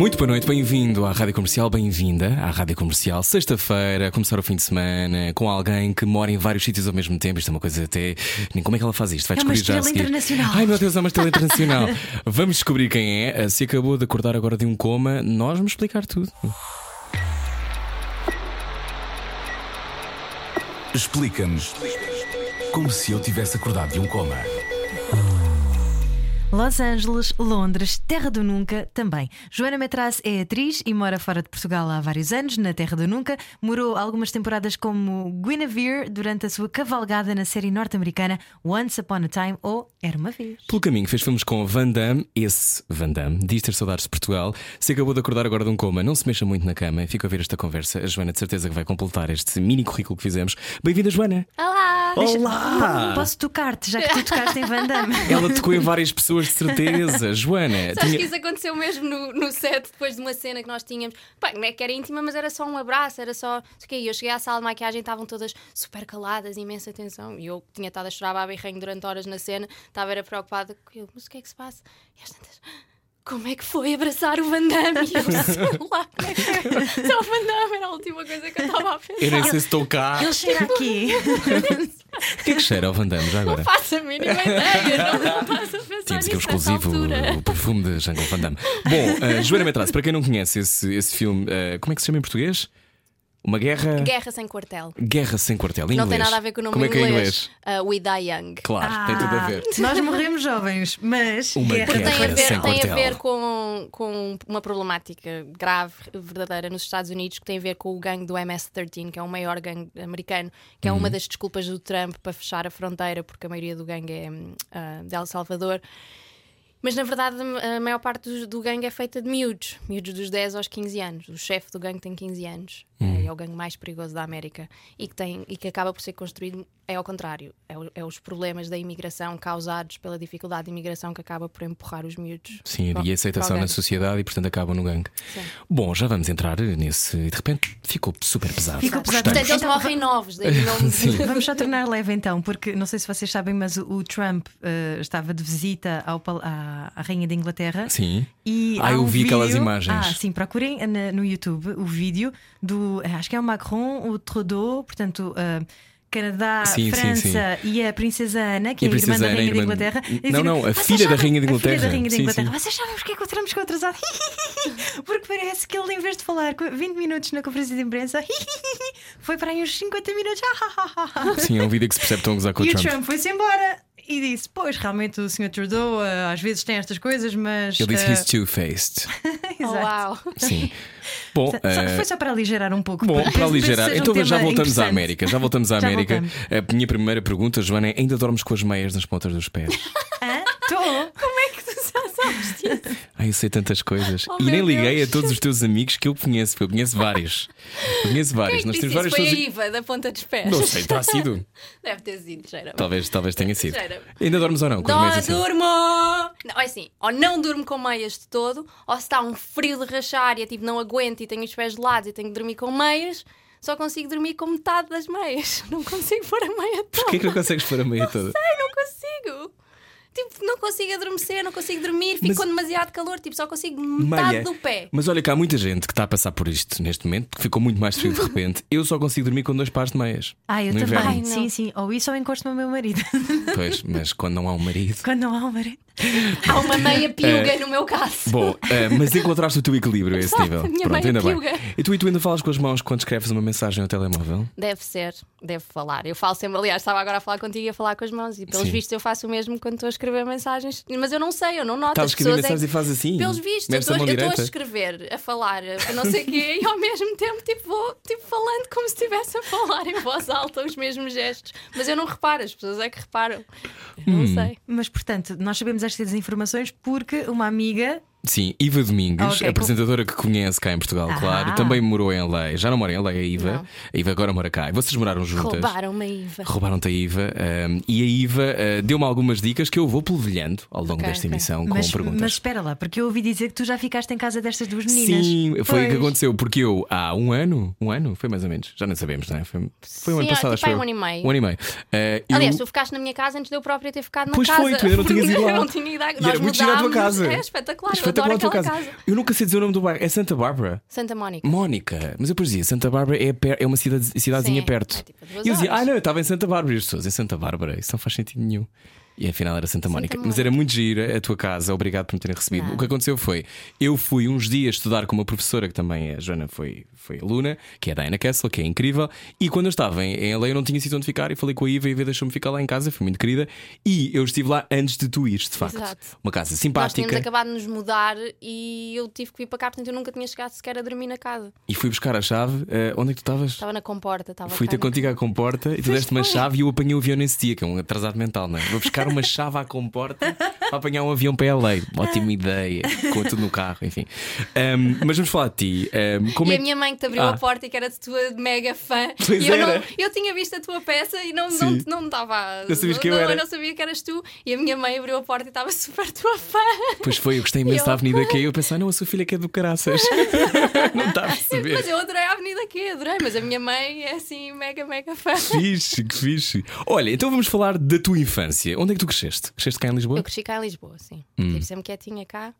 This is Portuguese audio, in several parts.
Muito boa noite, bem-vindo à Rádio Comercial, bem-vinda à Rádio Comercial. Sexta-feira, começar o fim de semana com alguém que mora em vários sítios ao mesmo tempo. Isto é uma coisa até. Nem Como é que ela faz isto? Vai É uma descobrir já a estrela internacional. Ai meu Deus, é uma estrela internacional. Vamos descobrir quem é. Se acabou de acordar agora de um coma, nós vamos explicar tudo. Explica-nos como se eu tivesse acordado de um coma. Los Angeles, Londres, Terra do Nunca também. Joana Metraz é atriz e mora fora de Portugal há vários anos, na Terra do Nunca. Morou algumas temporadas como Guinevere durante a sua cavalgada na série norte-americana Once Upon a Time ou Era uma Vez. Pelo caminho, fez filmes com Van Damme, esse Van Damme, diz ter saudades de Portugal. Se acabou de acordar agora de um coma, não se mexa muito na cama. Fica a ver esta conversa. A Joana, de certeza, que vai completar este mini currículo que fizemos. Bem-vinda, Joana! Olá! Olá! Posso tocar-te, já que tu tocaste em Van Damme? Ela tocou em várias pessoas, de certeza. Joana, Sabes tinha- que isso aconteceu mesmo no, no set, depois de uma cena que nós tínhamos. Pá, não é que era íntima, mas era só um abraço, era só. não sei o quê. E eu cheguei à sala de maquiagem, estavam todas super caladas, imensa atenção. E eu tinha estado a chorar a berrenho durante horas na cena, estava era preocupada com eu, mas o que é que se passa? E às tantas. Como é que foi abraçar o Van Damme? E eu sei lá, como é que foi? Só o Van Damme era a última coisa que eu estava a pensar. Eu nem sei se estou cá. Ele chega aqui. O que é que cheira ao Van Damme já agora? Não faço a mínima ideia, não, não faço a pensar Tínhamos aqui o nisso nessa exclusivo, o perfume de Jean Van Damme. Bom, uh, Joana Metraz, para quem não conhece esse, esse filme, uh, como é que se chama em português? Uma guerra. Guerra sem quartel. Guerra sem quartel. Em Não inglês. tem nada a ver com o nome Como é que é em inglês. inglês? Uh, We Die Young. Claro, tem tudo a ver. Ah, Nós morremos jovens, mas. Uma guerra guerra tem a sem ver, tem a quartel. ver com, com uma problemática grave, verdadeira, nos Estados Unidos, que tem a ver com o gangue do MS-13, que é o maior gangue americano, que é uma Uhum. das desculpas do Trump para fechar a fronteira, porque a maioria do gangue é ah, de El Salvador. Mas na verdade a maior parte do, do gangue é feita de miúdos, miúdos dos 10 aos 15 anos. O chefe do gangue tem 15 anos, Uhum. é, é o gangue mais perigoso da América e que, tem, e que acaba por ser construído, é ao contrário, é, o- é os problemas da imigração causados pela dificuldade de imigração que acaba por empurrar os miúdos. Sim, para- e a aceitação na sociedade e, portanto, acabam no gangue. Sim. Bom, já vamos entrar nesse. E de repente ficou super pesado. Ficou pesado. Portanto, eles Então, morrem novos, daí o nome de- Vamos só tornar leve então, porque não sei se vocês sabem, mas o, o Trump eh, estava de visita ao à, à Rainha da Inglaterra. Sim. E Ah, eu um vi aquelas vídeo- imagens. Ah, sim, procurem na- no YouTube o vídeo do. Eh, Acho que é o Macron, o Trudeau, portanto. eh, Canadá, Sim, sim, França e a Princesa Ana, que é a irmã da Ana, Rainha da irmã- Inglaterra. Não, não, a "Vocês filha da Rainha da a filha Inglaterra." da Rainha Sim, Inglaterra. sim. Vocês sabem porque é que o Trump chegou atrasado? Porque parece que ele, em vez de falar com 20 minutos na conferência de imprensa, foi para aí uns 50 minutos. Sim, é um vídeo que se percebe estão a gozar com o E o Trump. Trump foi-se embora e disse: Pois, realmente o Sr. Trudeau eh, às vezes tem estas coisas, mas. Ele disse eh, he's two-faced. Oh, exato. uau! Sim. Bom, Só- eh, Foi só para aligerar um pouco. Bom, para aligerar, seja um então já voltamos à. América. Já voltamos à Já América. voltamos. A minha primeira pergunta, Joana, é: ainda dormes com as meias nas pontas dos pés? Hã? Estou. Ai, eu sei tantas coisas. Oh, e nem liguei Deus. a todos os teus amigos que eu conheço, porque eu conheço vários. Eu conheço vários. Quem é que Nós temos isso? várias Foi a pessoas. Iva da ponta dos pés. Não sei, terá sido. Deve ter sido, cheira. Talvez, talvez tenha sido. Cheira. Ainda dormes ou não? Não assim? durmo! Não, é assim, ou não durmo com meias de todo, ou se está um frio de rachar e eu tipo, não aguento e tenho os pés gelados e tenho que dormir com meias, só consigo dormir com metade das meias. Não consigo pôr a meia toda. Porquê que não consegues pôr a meia toda? Ai, não! Tipo, não consigo adormecer, não consigo dormir, fico Mas- com demasiado calor, tipo, só consigo metade Meia. do pé. Mas olha que há muita gente que está a passar por isto neste momento, porque ficou muito mais frio de repente. Eu só consigo dormir com dois pares de meias. Ah, eu também. Ai, não. sim, sim. Ou isso ou encosto no meu marido. Pois, mas quando não há um marido. Quando não há um marido. Há uma meia piuga no meu caso. Bom, eh, mas encontraste o teu equilíbrio a esse Exato, nível. minha Pronto, meia ainda bem. E tu, e tu ainda falas com as mãos quando escreves uma mensagem ao telemóvel? Deve ser, deve falar. Eu falo sempre, aliás, estava agora a falar contigo e a falar com as mãos, e pelos Sim. vistos eu faço o mesmo quando estou a escrever mensagens, mas eu não sei, eu não noto. Estás a As escrever pessoas é mensagens e fazes assim? Pelos vistos, eu estou a escrever, a falar, a não sei o quê, e ao mesmo tempo tipo, vou tipo, falando como se estivesse a falar em voz alta os mesmos gestos. Mas eu não reparo, as pessoas é que reparam. Hum. Não sei. Mas, portanto, nós sabemos estas informações porque uma amiga Sim, Iva Domingues, Ok, apresentadora que conhece cá em Portugal, Ah. claro. Também morou em LA. Já não mora em LA, a Iva. Não. A Iva agora mora cá. E vocês moraram juntas. Roubaram-me a Iva. Roubaram-te a Iva um, e a Iva uh, deu-me algumas dicas que eu vou polvilhando ao longo Ok, desta ok. emissão com Mas, perguntas. mas espera lá, porque eu ouvi dizer que tu já ficaste em casa destas duas meninas. Sim, foi o que Pois. aconteceu, porque eu há um ano, um ano, foi mais ou menos, já não sabemos, não é? Foi, foi o ano Sim, passado, tipo, acho eu. um ano e meio. Um ano e meio. Uh, eu- Aliás, tu ficaste na minha casa antes de eu própria ter ficado na Pois casa. foi, tu ainda não tinhas ido lá. Eu não tinha ido à... E Nós era muito gira a tua mudámos. casa. É espetacular, Adoro casa. aquela casa. Eu nunca sei dizer o nome do bairro. É Santa Bárbara. Santa Mónica. Mónica, mas eu depois dizia Santa Bárbara é, per- é uma cidade, cidadezinha Sim, perto. é tipo e eu dizia, ah, não, eu estava em Santa Bárbara. E as pessoas em Santa Bárbara, isso não faz sentido nenhum. E afinal era Santa Mónica. Mas era muito gira a tua casa, obrigado por me terem recebido. Nada. O que aconteceu foi: eu fui uns dias estudar com uma professora que também é, a Joana foi, foi aluna, que é a Diana Kessel, que é incrível. E quando eu estava em, em LA, eu não tinha sítio onde ficar e falei com a Iva e a Iva deixou-me ficar lá em casa, foi muito querida. E eu estive lá antes de tu ires, de facto. Exato. Uma casa Nós simpática. tínhamos acabado de nos mudar e eu tive que vir para cá, portanto eu nunca tinha chegado sequer a dormir na casa. E fui buscar a chave. eh, onde é que tu estavas? Estava na comporta, estava Fui ter contigo à comporta e tu deste uma chave e eu apanhei o avião nesse dia, que é um atrasado mental, não é? Vou buscar uma chave à comporta para apanhar um avião para LA. Ótima ideia, com tudo no carro, enfim. Ahm, mas vamos falar de ti. Ahm, como e é a que- minha mãe que te abriu Ah. a porta e que era de tua mega fã. Pois e eu, não, eu tinha visto a tua peça e não Sim. não não estava. Não sabias que eu não, era. não sabia que eras tu. E a minha mãe abriu a porta e estava super tua fã. Pois foi, eu gostei imenso Eu- da avenida que eu pensei, não, a sua filha que é do caraças. não está a perceber. Mas eu adorei a Avenida aqui, adorei. Mas a minha mãe é assim, mega, mega fã. Fixe, que fixe. Olha, então vamos falar da tua infância. Onde é que tu cresceste? Cresceste cá em Lisboa? Eu cresci cá em Lisboa, sim. Hum. Estive sempre quietinha cá.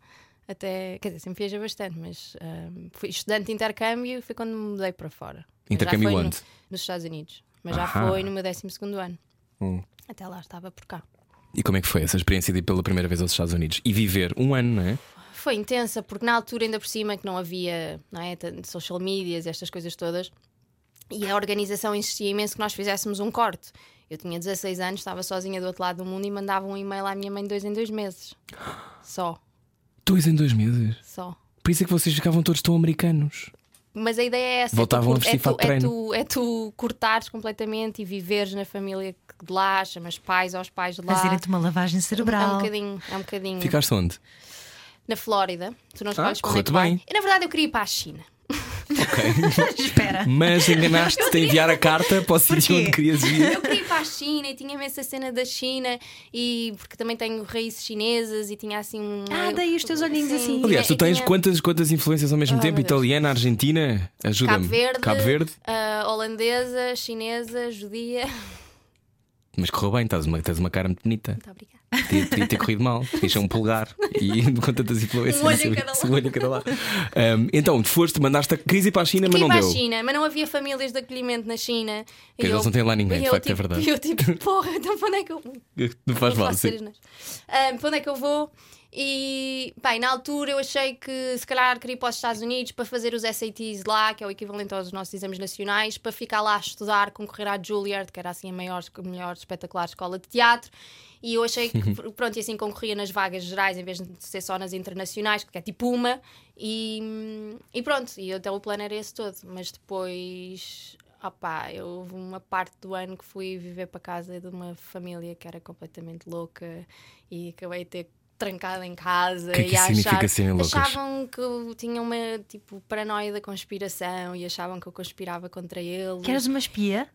Até, quer dizer, sempre viajei bastante, mas ahm, fui estudante de intercâmbio e foi quando me mudei para fora. Já Intercâmbio foi no- onde? nos Estados Unidos. Mas já Ahá. foi no meu 12 ano. Hum. Até lá estava por cá. E como é que foi essa experiência de ir pela primeira vez aos Estados Unidos? E viver um ano, não é? Foi intensa, porque na altura, ainda por cima, que não havia não é, social medias, estas coisas todas, e a organização insistia imenso que nós fizéssemos um corte. Eu tinha 16 anos, estava sozinha do outro lado do mundo e mandava um e-mail à minha mãe dois em dois meses. Só, Dois em dois meses. só. Por isso é que vocês ficavam todos tão americanos. Mas a ideia é essa: Voltavam é a tu, vestir é, tu, de é, treino. tu, é tu cortares completamente e viveres na família de lá, chamas pais aos pais de lá. Fazerem-te uma lavagem É um cerebral. bocadinho, é um bocadinho. Ficaste onde? Na Flórida, tu não escolhes para onde é bem. E na verdade eu queria ir para a China. Espera. Mas enganaste-te a enviar a carta para o sítio onde querias ir. Eu queria ir para a China e tinha essa cena da China e porque também tenho raízes chinesas e tinha assim um. Ah, daí os teus olhinhos assim. Aliás, tu tens tinha quantas, quantas influências ao mesmo Ah, tempo? Italiana, Argentina? Ajuda-me. Cabo Verde, Cabo Verde. ah, holandesa, chinesa, judia. Mas correu bem, tens uma, tens uma cara muito bonita. Muito obrigada. Podia, podia ter corrido mal. Tinhas um polegar e com tantas influências. Um olho em sabia- cada lado. Um olho em cada lado. Um, então, tu foste, mandaste a crise para a China, mas não ir para deu. a China, mas não havia famílias de acolhimento na China. Que eles não têm lá ninguém, de facto, é tipo, verdade. E eu tipo, porra, então para onde é que eu. Não faz mal, fazer sim. as neiras. Ah, para onde é que eu vou? E, bem, na altura eu achei que se calhar queria ir para os Estados Unidos para fazer os SATs lá, que é o equivalente aos nossos exames nacionais, para ficar lá a estudar, concorrer à Juilliard, que era assim a maior, a melhor espetacular escola de teatro. E eu achei que, pronto, e assim concorria nas vagas gerais em vez de ser só nas internacionais, que é tipo uma. E, e pronto, e então o plano era esse todo. Mas depois, opá, eu houve uma parte do ano que fui viver para casa de uma família que era completamente louca e acabei de ter trancada em casa que é que e achar, serem loucas? achavam que eu tinha uma tipo paranoia da conspiração e achavam que eu conspirava contra eles. Que eras uma espia?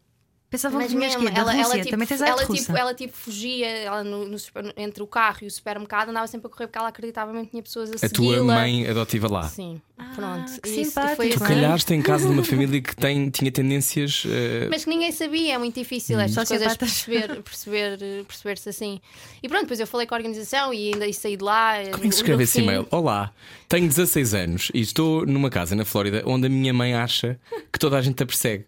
Pensavam Mas que vinhas mesmo? Da ela, ela, tipo, Também tens a ela, tipo, ela tipo fugia ela no- no entre o carro e o supermercado, andava sempre a correr porque ela acreditava mesmo que tinha pessoas a A tua segui-la. mãe adotiva lá. Sim, pronto. que isso foi Tu Tu assim. calhaste em casa de uma família que tem, tinha tendências. eh, Mas que ninguém sabia, é muito Hum. difícil estas coisas perceber, perceber, perceber-se assim. E pronto, depois eu falei com a organização e ainda saí de lá. Como é que se escreve esse e-mail? Olá, tenho 16 anos e estou numa casa na Flórida onde a minha mãe acha que toda a gente a persegue.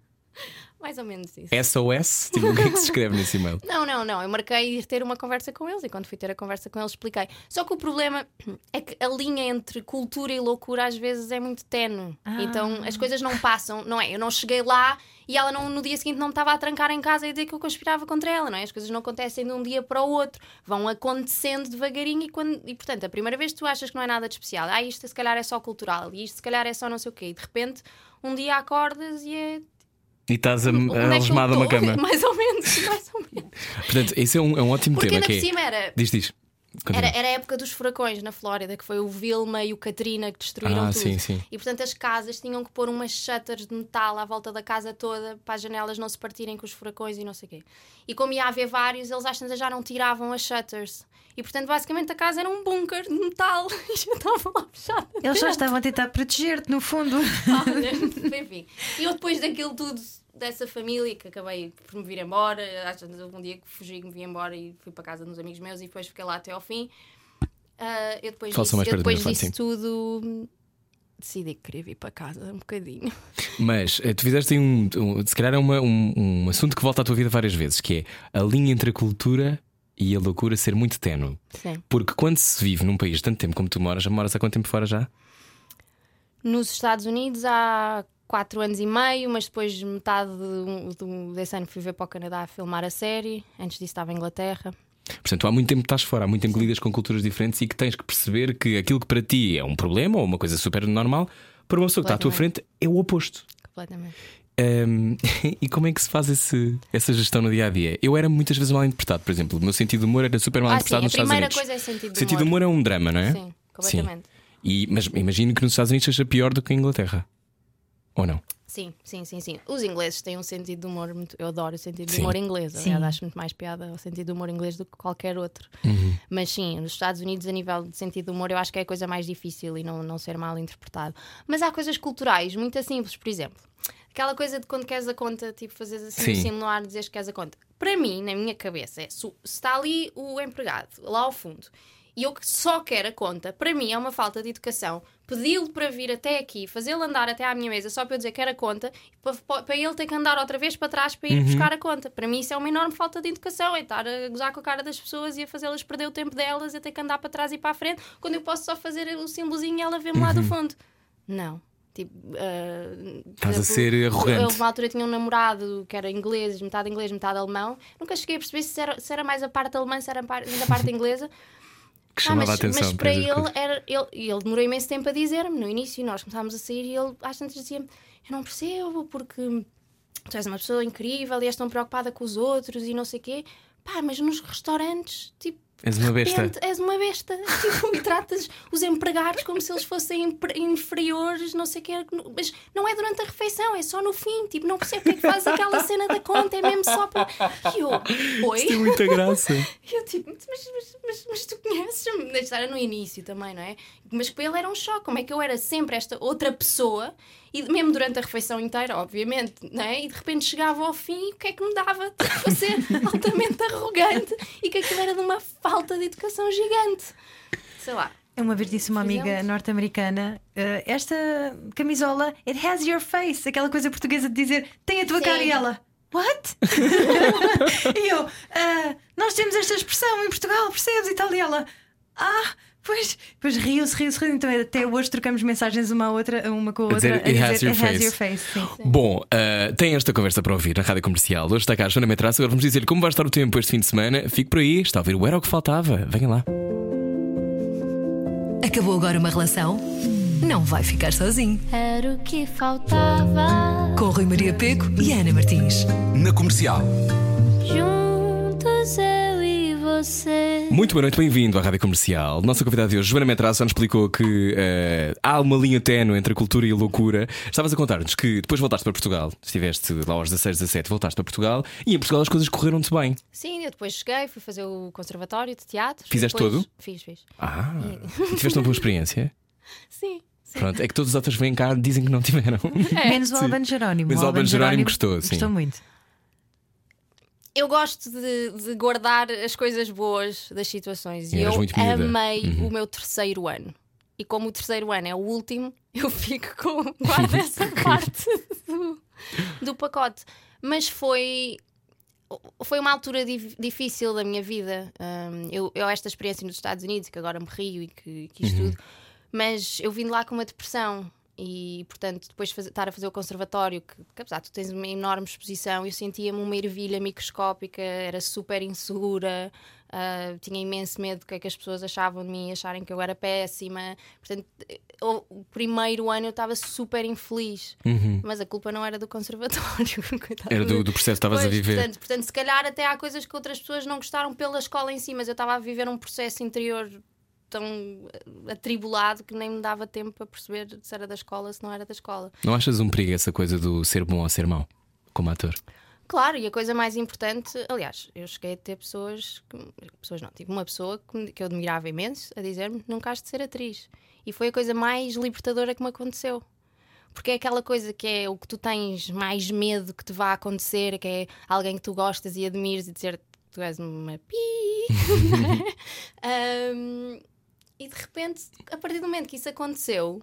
Mais ou menos isso. SOS? Tipo, o que é que se escreve nesse e-mail? Não, não, não. Eu marquei ir ter uma conversa com eles e quando fui ter a conversa com eles expliquei. Só que o problema é que a linha entre cultura e loucura às vezes é muito tenue. Então as coisas não passam, não é? Eu não cheguei lá e ela não- no dia seguinte não me estava a trancar em casa e a dizer que eu conspirava contra ela, não é? As coisas não acontecem de um dia para o outro, vão acontecendo devagarinho e, quando, e portanto, a primeira vez tu achas que não é nada de especial, ah, isto se calhar é só cultural e isto se calhar é só não sei o quê, e de repente um dia acordas e é. E estás a, é algemada a uma estou? cama. Mais ou menos, mais ou menos. Portanto, esse é um, é um ótimo Porque tema. ainda Que por é... cima era. Diz, diz. Era, era a época dos furacões na Flórida, que foi o Vilma e o Katrina que destruíram Ah, tudo. sim, sim. E portanto as casas tinham que pôr umas shutters de metal à volta da casa toda para as janelas não se partirem com os furacões e não sei o quê. E como ia haver vários, eles às tantas já não tiravam as shutters. E portanto, basicamente, a casa era um bunker de metal e eu estava lá fechada. Eles dentro. estavam a tentar proteger-te, no fundo. Olha, enfim. E eu depois daquilo tudo, dessa família, que acabei por me vir embora, às vezes houve um dia que fugi, me vi embora e fui para casa dos amigos meus e depois fiquei lá até ao fim. Ah, eu depois disso, eu depois disso sim. tudo decidi que queria vir para casa um bocadinho. Mas eh, tu fizeste um, um- Se calhar é uma- um, um assunto que volta à tua vida várias vezes, que é a linha entre a cultura e a loucura ser muito ténue. Sim. Porque quando se vive num país tanto tempo como tu moras, já moras há quanto tempo fora já? Nos Estados Unidos há quatro anos e meio, mas depois metade do, do- desse ano fui ver para o Canadá a filmar a série. Antes disso estava em Inglaterra. Portanto, há muito tempo que estás fora, há muito tempo que lidas com culturas diferentes e que tens que perceber que aquilo que para ti é um problema ou uma coisa super normal, para uma pessoa que está à tua frente é o oposto. Completamente. Ahm, e como é que se faz esse- essa gestão no dia a dia? Eu era muitas vezes mal interpretado, por exemplo. O meu sentido de humor era super mal Ah, sim, interpretado a nos Estados primeira Unidos. coisa é sentido de sentido de humor é um drama, não é? Sim, completamente. E, mas imagino que nos Estados Unidos seja pior do que em Inglaterra. Ou não? Sim, sim, sim, sim. Os ingleses têm um sentido de humor muito. Eu adoro o sentido de Sim. humor inglês. Aliás, acho muito mais piada o sentido de humor inglês do que qualquer outro. Mas sim, nos Estados Unidos, a nível de sentido de humor, eu acho que é a coisa mais difícil e não, não ser mal interpretado. Mas há coisas culturais muito simples, por exemplo. Aquela coisa de quando queres a conta, tipo, fazeres assim Sim. no ar, dizes que queres a conta. Para mim, na minha cabeça, é se, está ali o empregado, lá ao fundo, e eu que só quero a conta, para mim é uma falta de educação pedi-lo para vir até aqui, fazê-lo andar até à minha mesa só para eu dizer que era conta, para, para ele ter que andar outra vez para trás para ir buscar a conta. Para mim, isso é uma enorme falta de educação, é estar a gozar com a cara das pessoas e a fazê-las perder o tempo delas, a ter que andar para trás e para a frente, quando eu posso só fazer o símbolozinho e ela vê-me lá do fundo. Não. Tipo, por Estás a ser arrogante. Eu, uma altura tinha um namorado que era inglês, metade inglês, metade alemão. Nunca cheguei a perceber se era, se era mais a parte alemã, se era a parte, a parte inglesa. Que Ah, chamava mas, a atenção. mas para para ele, era, ele, e ele demorou imenso tempo a dizer-me no início. Nós começámos a sair e ele às tantas dizia-me: Eu não percebo porque tu és uma pessoa incrível e és tão preocupada com os outros e não sei o quê. Pá, mas nos restaurantes, tipo. És uma besta. repente, És uma besta. Tipo, e tratas os empregados como se eles fossem inferiores, não sei o quê. Mas não é durante a refeição, é só no fim. Tipo, não percebo porque é que fazes aquela cena da conta, é mesmo só para. E eu, oi? Tem muita graça. E eu tipo, mas, mas, mas, mas tu conheces-me? Era no início também, não é? Mas para ele era um choque. Como é que eu era sempre esta outra pessoa, e mesmo durante a refeição inteira, obviamente, não é? E de repente chegava ao fim e o que é que me dava? Tipo, a ser altamente arrogante e que aquilo era de uma falta de educação gigante. Sei lá. Uma vez disse uma amiga norte-americana: "Eh, Esta camisola, it has your face. Aquela coisa portuguesa de dizer tem a tua Sim. cara e ela. What? e eu, "Ah, nós temos esta expressão em Portugal, percebes? E tal. E ela, ah, pois, pois riu-se, riu-se, riu Então até hoje trocamos mensagens uma, à outra, uma com a outra dizer, "It has your "It has face." your face. Sim. Bom, uh, tem esta conversa para ouvir na rádio comercial. Hoje está cá a Joana Metraça. Agora vamos dizer como vai estar o tempo este fim de semana. Fique por aí, está a ouvir o Era o que Faltava. Venha lá. Acabou agora uma relação? Não vai ficar sozinho. Era o que faltava. Com Rui Maria Peco e Ana Martins. Na comercial. Juntos eu e você. Muito boa noite, bem-vindo à rádio comercial. Nossa convidada de hoje, Joana Metraça, nos explicou que uh, há uma linha ténue entre a cultura e a loucura. Estavas a contar-nos que depois voltaste para Portugal. Estiveste lá aos 16, 17, voltaste para Portugal e em Portugal as coisas correram-te bem. Sim, eu depois cheguei, fui fazer o conservatório de teatro. Fizeste Depois- todo? Fiz, fiz. Ah, e tiveste uma boa experiência? Sim, sim. Pronto, é que todos os outros vêm cá e dizem que não tiveram. Menos o Albano Jerónimo. Menos o Albano Jerónimo gostou, sim. Gostou muito. Eu gosto de, de guardar as coisas boas das situações E eu amei Uhum. o meu terceiro ano. E como o terceiro ano é o último, eu fico com guardo essa parte do, do pacote. Mas foi foi uma altura dif- difícil da minha vida. Hum, eu, eu esta experiência nos Estados Unidos, que agora me rio e que, que Uhum. isto tudo, mas eu vim de lá com uma depressão e portanto, depois de estar a fazer o conservatório, que, que apesar de tu tens uma enorme exposição, eu sentia-me uma ervilha microscópica, era super insegura, ah, tinha imenso medo do que é que as pessoas achavam de mim, acharem que eu era péssima. Portanto, o primeiro ano eu estava super infeliz, mas a culpa não era do conservatório. Era do, do processo que estavas a viver. Portanto, portanto, se calhar até há coisas que outras pessoas não gostaram pela escola em si, mas eu estava a viver um processo interior tão eh, atribulado que nem me dava tempo para perceber se era da escola, se não era da escola. Não achas um perigo essa coisa do ser bom ou ser mau como ator? Claro, e a coisa mais importante, aliás, eu cheguei a ter pessoas, que, pessoas não, tive uma pessoa que, eu admirava imenso a dizer-me: nunca has de ser atriz. E foi a coisa mais libertadora que me aconteceu. Porque é aquela coisa que é o que tu tens mais medo que te vá acontecer, que é alguém que tu gostas e admires e dizer tu és uma pi. Ahm, e de repente, a partir do momento que isso aconteceu,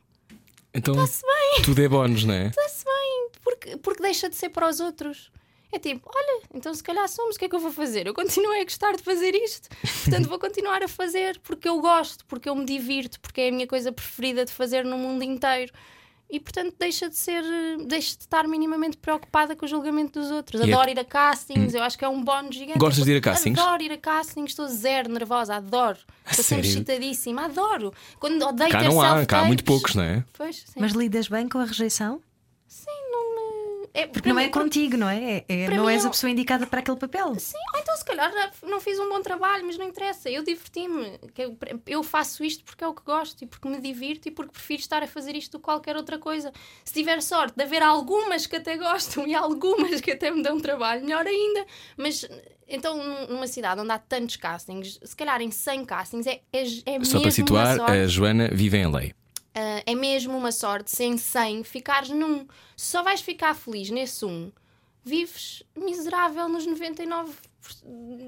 Então está-se bem. tudo é bónus, não é? Está-se bem, porque, porque deixa de ser para os outros. É tipo, olha, então se calhar somos, o que é que eu vou fazer? Eu continuei a gostar de fazer isto, portanto vou continuar a fazer porque eu gosto, porque eu me divirto, porque é a minha coisa preferida de fazer no mundo inteiro. E portanto deixa de ser, deixa de estar minimamente preocupada com o julgamento dos outros. É- Adoro ir a castings, eu acho que é um bónus gigante. Gostas de ir a castings? Adoro ir a castings, estou zero nervosa, adoro. Estou sempre excitadíssima, adoro. Quando odeio Cá ter não há, cá há muito poucos, não é? Pois, sim. Mas lidas bem com a rejeição? Sim, não. É, Porque não é para- contigo, não é? É- é- não és é a pessoa indicada para aquele papel. Sim, ou então se calhar não fiz um bom trabalho, mas não interessa. Eu diverti-me. Eu, eu faço isto porque é o que gosto e porque me divirto e porque prefiro estar a fazer isto do que qualquer outra coisa. Se tiver sorte de haver algumas que até gostam e algumas que até me dão trabalho, melhor ainda. Mas então, num- numa cidade onde há tantos castings, se calhar em 100 castings, é, é, é mesmo Só para uma situar, sorte. a Joana vive em lei. Ah, é mesmo uma sorte, sem 100, ficares num. Se só vais ficar feliz nesse um, vives miserável nos 99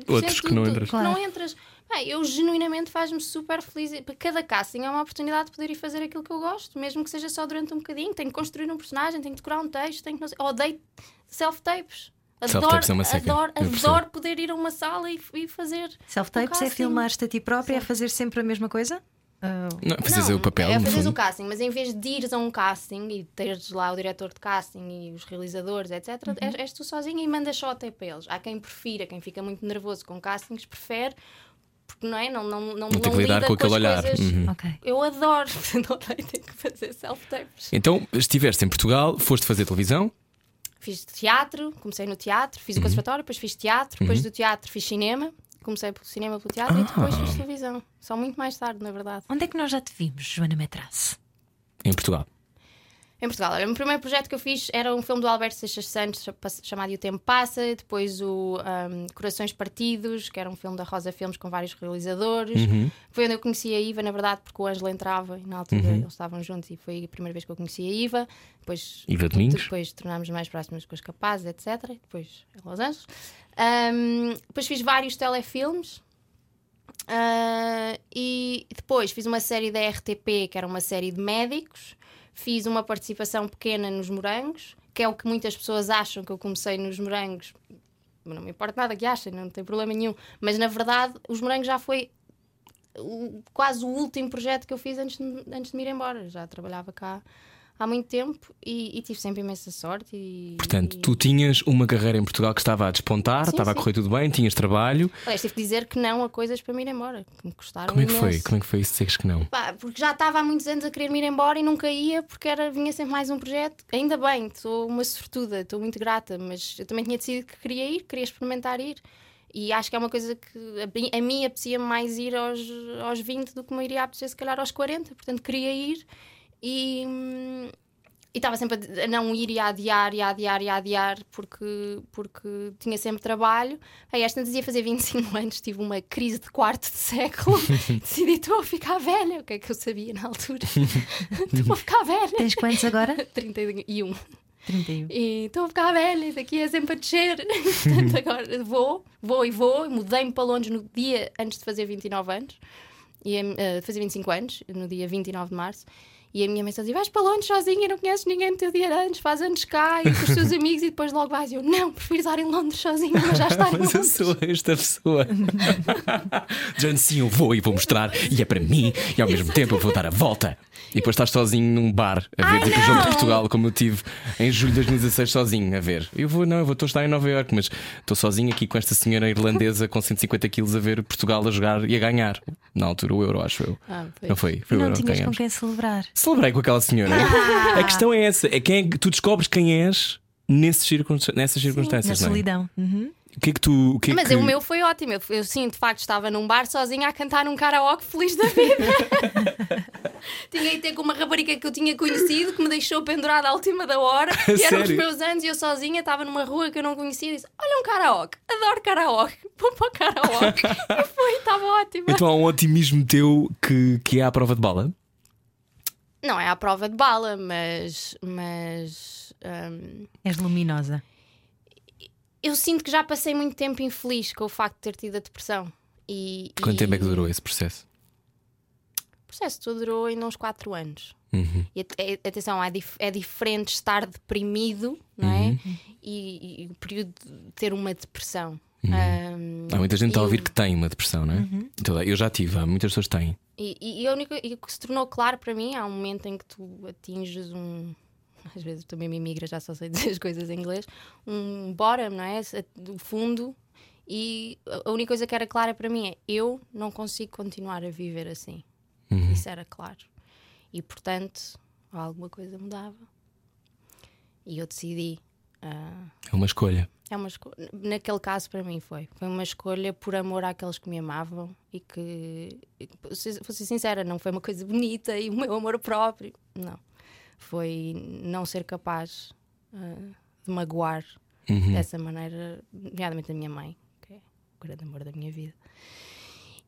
Outros que não entras. que não entras. Bem, eu genuinamente faz-me super feliz. Para Cada casting é uma oportunidade de poder ir fazer aquilo que eu gosto, mesmo que seja só durante um bocadinho. Tenho que construir um personagem, tenho que decorar um texto, tenho que não sei. Odeio self-tapes. Adoro, Self-tapes é adoro, adoro poder ir a uma sala e, e fazer. Self-tapes um é filmar-te a ti própria, é fazer sempre a mesma coisa? Ah, Não, fazes o papel, é fundo. o casting, mas em vez de ires a um casting e teres lá o diretor de casting e os realizadores, etc., Uhum. és, és tu sozinha e mandas só até para eles. Há quem prefira, quem fica muito nervoso com castings, prefere, porque não é? Não, não, não, Não tem que lidar lida com aquele as olhar. Uhum. ok. Eu adoro, odeio ter que fazer self-tapes. Então, estiveste em Portugal, foste fazer televisão, Fiz teatro, comecei no teatro, Uhum. fiz o conservatório, depois fiz teatro, depois do teatro fiz cinema. Comecei pelo cinema, pelo teatro e depois Ah. fiz televisão. Só muito mais tarde, na verdade. Onde é que nós já te vimos, Joana Metrasse? em Portugal. Em Portugal, Olha, o primeiro projeto que eu fiz era um filme do Alberto Seixas Santos cha- chamado E o Tempo Passa, depois o ahm, Corações Partidos, que era um filme da Rosa Filmes com vários realizadores. Uhum. Foi onde eu conheci a Iva, na verdade, porque o Ângelo entrava e na altura Uhum. eles estavam juntos e foi a primeira vez que eu conheci a Iva. Depois, Iva Domingos. Depois tornámos mais próximas com os capazes, etc. E depois em Los Angeles. Ahm, depois fiz vários telefilmes. Ah, e depois fiz uma série da RTP, que era uma série de médicos. Fiz uma participação pequena nos Morangos, que é o que muitas pessoas acham que eu comecei nos Morangos. Não me importa nada que achem, não tem problema nenhum. Mas na verdade, os Morangos já foi o- quase o último projeto que eu fiz antes de, antes de me ir embora. Já trabalhava cá há muito tempo e, e tive sempre imensa sorte. E, Portanto, e... tu tinhas uma carreira em Portugal que estava a despontar, Sim, estava a sim. correr tudo bem, tinhas trabalho. Aliás, tive que dizer que não a coisas para me ir embora, que me custaram Como é que foi? imenso. Como é que foi isso? Dizeres que não? Pá, porque já estava há muitos anos a querer me ir embora e nunca ia porque era, vinha sempre mais um projeto. Ainda bem, sou uma sortuda, estou muito grata, mas eu também tinha decidido que queria ir, queria experimentar ir. E acho que é uma coisa que a, mim- a mim apetecia mais ir aos, aos 20 do que me iria apetecer, se calhar, aos 40. Portanto, queria ir e. estava sempre a não ir e a adiar, e a adiar, e a adiar, porque, porque tinha sempre trabalho. Aí, esta dizia fazer 25 anos, tive uma crise de quarto de século. Decidi, estou a ficar velha. O que é que eu sabia na altura? Estou a ficar velha. Tens quantos agora? 31. 31. E estou a ficar velha, daqui é sempre a descer. Portanto, agora vou, vou e vou. Mudei-me para Londres no dia antes de fazer 29 anos, e, eh, fazer 25 anos, no dia 29 de março. E a minha mãe só dizia: vais para Londres sozinha, não conheces ninguém no teu dia de anos, faz anos cá e com os teus amigos e depois logo vais. E eu: não, prefiro estar em Londres sozinha, mas já estar em Mas eu Londres. sou esta pessoa. Dizendo sim, eu vou e vou mostrar, e é para mim, e ao mesmo tempo eu vou dar a volta. E depois estás sozinho num bar a ver Ai, tipo o jogo de! Portugal, como eu tive em julho de 2016 sozinho a ver. Eu vou, não, eu vou estou a estar em Nova Iorque, mas estou sozinho aqui com esta senhora irlandesa com 150 quilos a ver Portugal a jogar e a ganhar. Na altura o euro, acho eu. Ah. Não foi? Foi o euro que tinhas com ganhamos. quem celebrar. Celebrei com aquela senhora. A questão é essa: é quem é que tu descobres quem és nesses circunst- nessas Na circunstâncias. não é? solidão. Uhum. O que é que tu. O que é Mas que... o meu foi ótimo. Eu, eu sim, de facto, estava num bar sozinha a cantar um karaoke feliz da vida. tinha que ter com uma rapariga que eu tinha conhecido que me deixou pendurada à última da hora. e eram os meus anos e eu sozinha estava numa rua que eu não conhecia e disse: Olha um karaoke, adoro karaoke, vou para o karaoke. e foi, estava ótimo. Então há um otimismo teu que, que é à prova de bala? Não é à prova de bala, mas. mas hum, És luminosa. eu sinto que já passei muito tempo infeliz com o facto de ter tido a depressão. E, Quanto e tempo é que durou esse processo? O processo todo durou ainda uns 4 anos. Uhum. E é- atenção, é, dif- é diferente estar deprimido, não é? Uhum. E, e o período de ter uma depressão. Uhum. Há muita gente a ouvir que tem uma depressão, não é? Então, eu já tive, há muitas pessoas têm. E, e, e a única, e o que se tornou claro para mim, há um momento em que tu atinges um. Às vezes também me imigra, já só sei dizer as coisas em inglês. Um bottom, não é? Do fundo. E a- única coisa que era clara para mim é: eu não consigo continuar a viver assim. Isso era claro. E portanto, alguma coisa mudava. E eu decidi. Ah, É uma escolha. é uma esco- Naquele caso, para mim, foi. Foi uma escolha por amor àqueles que me amavam e que, se- vou ser sincera, não foi uma coisa bonita e o meu amor próprio. Não. Foi não ser capaz ah, de magoar Uhum. dessa maneira, nomeadamente a minha mãe, que é o grande amor da minha vida.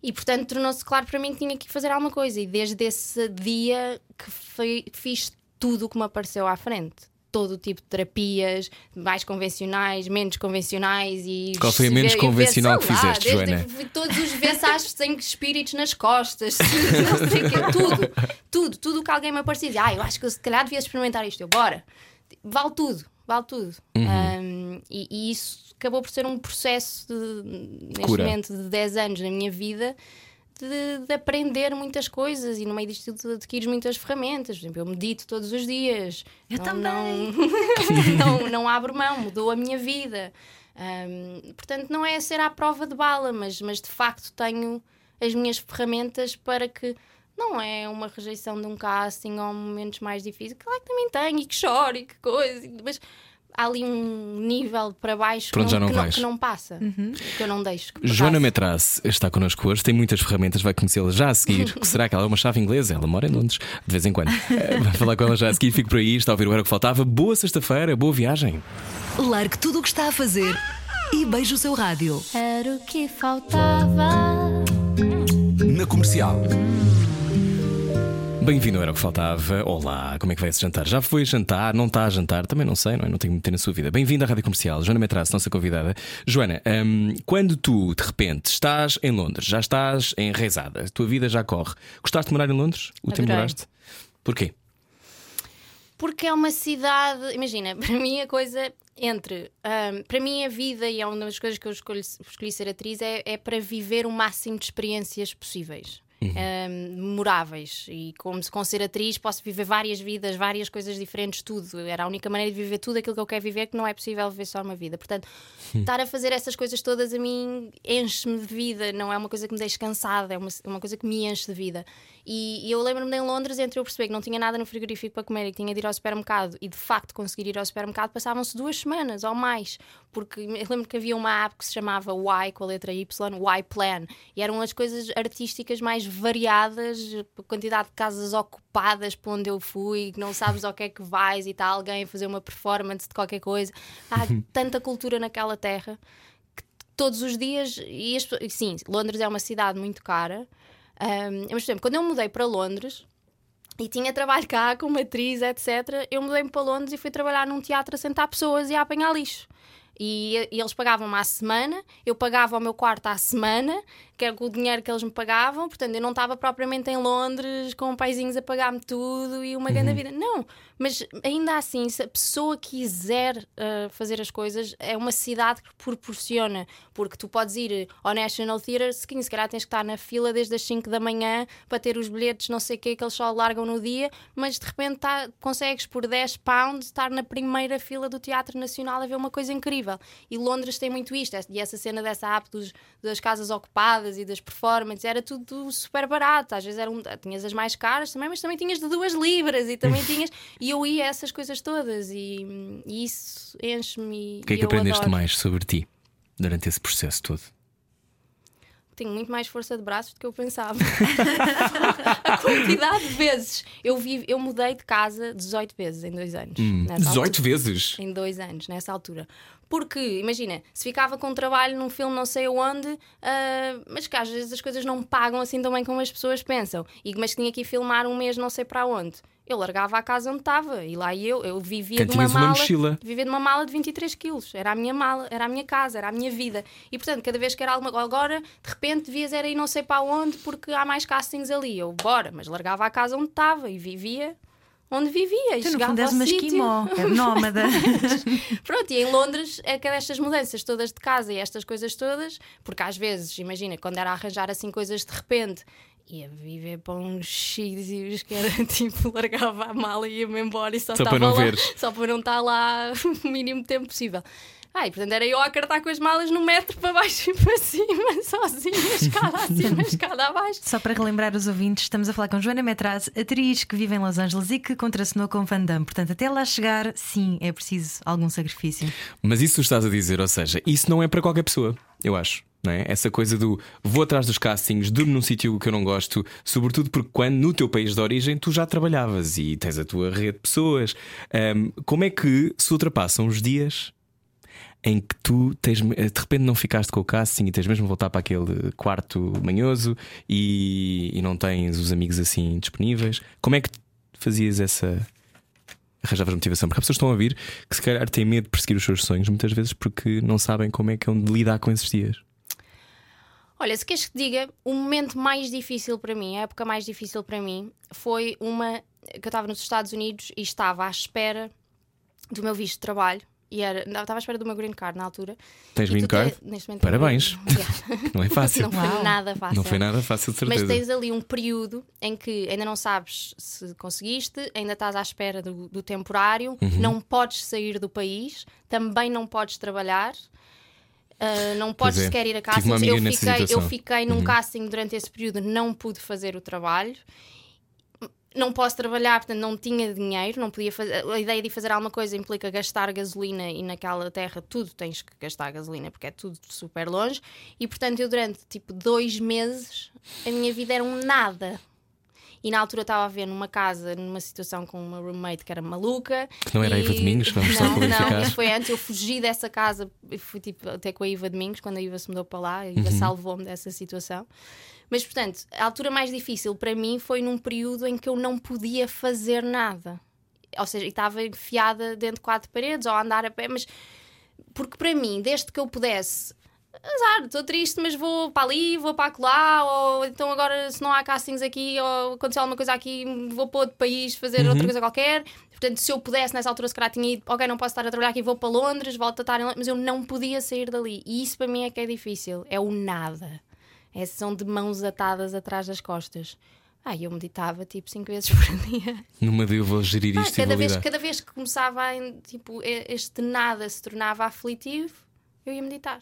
E portanto tornou-se claro para mim que tinha que fazer alguma coisa. E desde esse dia que foi- fiz tudo o que me apareceu à frente. Todo o tipo de terapias, mais convencionais, menos convencionais e. Qual foi a menos convencional que lá, fizeste, Joana? Todos os versáceos sem espíritos nas costas, não sei o quê, tudo, tudo, tudo que alguém me aparecia. dizia, Ah, eu acho que eu se calhar devia experimentar isto. Eu, bora, vale tudo, vale tudo. Um, e, e isso acabou por ser um processo de, neste Cura. momento de 10 anos na minha vida de, de aprender muitas coisas e no meio disto tudo adquires muitas ferramentas. Por exemplo, eu medito todos os dias. Eu não, também. Não, não, não abro mão, mudou a minha vida. Um, portanto, não é ser à prova de bala, mas, mas de facto tenho as minhas ferramentas para que não é uma rejeição de um casting ou momentos mais difíceis. Claro que também tenho e que choro e que coisa, mas há ali um nível para baixo Pronto, que, já não, não que, vais. que não passa, que eu não deixo. que Joana. Metraz está connosco hoje, tem muitas ferramentas, vai conhecê-la já a seguir. Que será que ela é uma chave inglesa? Ela mora em Londres, de vez em quando. Eh, Vai falar com ela já a seguir, fico por aí, está a ouvir o Era o que Faltava. Boa sexta-feira, boa viagem. Largue tudo o que está a fazer e beije o seu rádio. Era o que faltava. Na comercial. Bem-vindo ao Era o que Faltava. Olá, como é que vai esse jantar? Já foi jantar? Não está a jantar? Também não sei, não é? Não tenho muito tempo na sua vida. Bem-vindo à Rádio Comercial. Joana Metraz, nossa convidada. Joana, hum, quando tu, de repente, estás em Londres, já estás enraizada, a tua vida já corre, gostaste de morar em Londres? O tempo moraste? Porquê? Porque é uma cidade. Imagina, para mim a coisa entre. ahm, para mim a vida, e é uma das coisas que eu escolhi, escolhi ser atriz, é, é para viver o máximo de experiências possíveis. Ahm, memoráveis e como se com ser atriz posso viver várias vidas, várias coisas diferentes, tudo. Era a única maneira de viver tudo aquilo que eu quero viver, que não é possível viver só uma vida. Portanto, estar a fazer essas coisas todas a mim enche-me de vida, não é uma coisa que me deixe cansada, é uma, uma coisa que me enche de vida. E, e eu lembro-me de em Londres, entre eu perceber que não tinha nada no frigorífico para comer e que tinha de ir ao supermercado e de facto conseguir ir ao supermercado, passavam-se duas semanas ou mais. Porque eu lembro que havia uma app que se chamava Y, com a letra Y, Y Plan, e eram as coisas artísticas mais variadas, a quantidade de casas ocupadas para onde eu fui, que não sabes ao que é que vais e está alguém a fazer uma performance de qualquer coisa. Há tanta cultura naquela terra que todos os dias. E as sim, Londres é uma cidade muito cara. Um, mas, por exemplo, quando eu mudei para Londres e tinha trabalho cá como atriz, etc., eu mudei-me para Londres e fui trabalhar num teatro a sentar pessoas e a apanhar lixo. E, e eles pagavam-me à semana, eu pagava o meu quarto à semana, que era com o dinheiro que eles me pagavam, portanto eu não estava propriamente em Londres com paizinhos a pagar-me tudo e uma grande vida. Não, mas ainda assim, se a pessoa quiser uh, fazer as coisas, é uma cidade que proporciona, porque tu podes ir ao National Theatre, se se calhar tens que estar na fila desde as 5 da manhã para ter os bilhetes, não sei o que, que eles só largam no dia, mas de repente tá, consegues por 10 pounds estar na primeira fila do Teatro Nacional a ver uma coisa incrível. E Londres tem muito isto, e essa cena dessa app dos, das casas ocupadas e das performances, era tudo super barato. Às vezes eram, tinhas as mais caras também, mas também tinhas de duas libras e também tinhas. E eu ia a essas coisas todas e, e isso enche-me. O que é que aprendeste adoro. mais sobre ti durante esse processo todo? Tenho muito mais força de braços do que eu pensava. a quantidade de vezes. Eu, vivo, eu mudei de casa 18 vezes em dois anos. Hum, 18 altura. vezes? Em dois anos, nessa altura. Porque, imagina, se ficava com um trabalho num filme não sei onde, uh, mas que às vezes as coisas não pagam assim tão bem como as pessoas pensam. E, mas tinha que ir filmar um mês não sei para onde eu largava a casa onde estava e lá eu, eu vivia de uma mala, uma mochila. vivia de uma mala de 23 quilos. Era a minha mala, era a minha casa, era a minha vida. E portanto, cada vez que era alguma agora, de repente vias era ir não sei para onde porque há mais castings ali. Eu, bora, mas largava a casa onde estava e vivia onde vivia. E tu, no fundo, és uma esquimó, é nómada. Pronto, e em Londres é que estas mudanças todas de casa e estas coisas todas, porque às vezes, imagina, quando era a arranjar assim coisas de repente ia viver para uns sítios que era tipo, largava a mala e ia-me embora e só, só para não lá, ver. só para não estar lá o mínimo tempo possível. Ah, e portanto era eu a cartar com as malas no metro para baixo e para cima, sozinha, escada acima, escada abaixo. Só para relembrar os ouvintes, estamos a falar com Joana Metraz, atriz que vive em Los Angeles e que contracenou com Van Damme. Portanto, até lá chegar, sim, é preciso algum sacrifício. Mas isso tu estás a dizer, ou seja, isso não é para qualquer pessoa, eu acho. É? Essa coisa do vou atrás dos castings, durmo num sítio que eu não gosto, sobretudo porque quando no teu país de origem tu já trabalhavas e tens a tua rede de pessoas. Um, como é que se ultrapassam os dias em que tu tens, de repente não ficaste com o casting e tens mesmo de voltar para aquele quarto manhoso e, e não tens os amigos assim disponíveis? Como é que fazias essa, arranjavas motivação, porque as pessoas estão a ouvir que se calhar têm medo de perseguir os seus sonhos, muitas vezes porque não sabem como é que é de lidar com esses dias. Olha, se queres que diga, o momento mais difícil para mim, a época mais difícil para mim, foi uma que eu estava nos Estados Unidos e estava à espera do meu visto de trabalho. E era, estava à espera do meu green card na altura. Tens green card? Neste momento Parabéns. não é fácil. Não foi nada fácil. Não foi nada fácil, de certeza. Mas tens ali um período em que ainda não sabes se conseguiste, ainda estás à espera do, do temporário, uhum. não podes sair do país, também não podes trabalhar. Uh, não podes é. sequer ir a casting. Eu fiquei, eu fiquei num uhum. casting durante esse período, não pude fazer o trabalho. Não posso trabalhar, portanto não tinha dinheiro, não podia fazer. A ideia de fazer alguma coisa implica gastar gasolina e naquela terra tudo tens que gastar gasolina porque é tudo super longe. E portanto eu durante tipo dois meses a minha vida era um nada. E na altura estava a ver numa casa, numa situação com uma roommate que era maluca. Que não era a Iva Domingos, vamos não, só Não, isso foi antes. Eu fugi dessa casa, fui tipo, até com a Iva Domingos, quando a Iva se mudou para lá, a Iva uhum. salvou-me dessa situação. Mas, portanto, a altura mais difícil para mim foi num período em que eu não podia fazer nada. Ou seja, estava enfiada dentro de quatro paredes ou a andar a pé, mas. Porque para mim, desde que eu pudesse azar, estou triste, mas vou para ali, vou para lá, ou então agora se não há castings aqui, ou aconteceu alguma coisa aqui, vou para outro país fazer uhum. outra coisa qualquer. Portanto, se eu pudesse nessa altura, se calhar tinha ido, ok, não posso estar a trabalhar aqui, vou para Londres, volto a estar em Londres, mas eu não podia sair dali. E isso para mim é que é difícil, é o nada. É, são de mãos atadas atrás das costas. Ah, eu meditava tipo 5 vezes por dia. Numa de eu vou gerir isto ah, cada, vez, cada vez que começava a, tipo, este nada se tornava aflitivo, eu ia meditar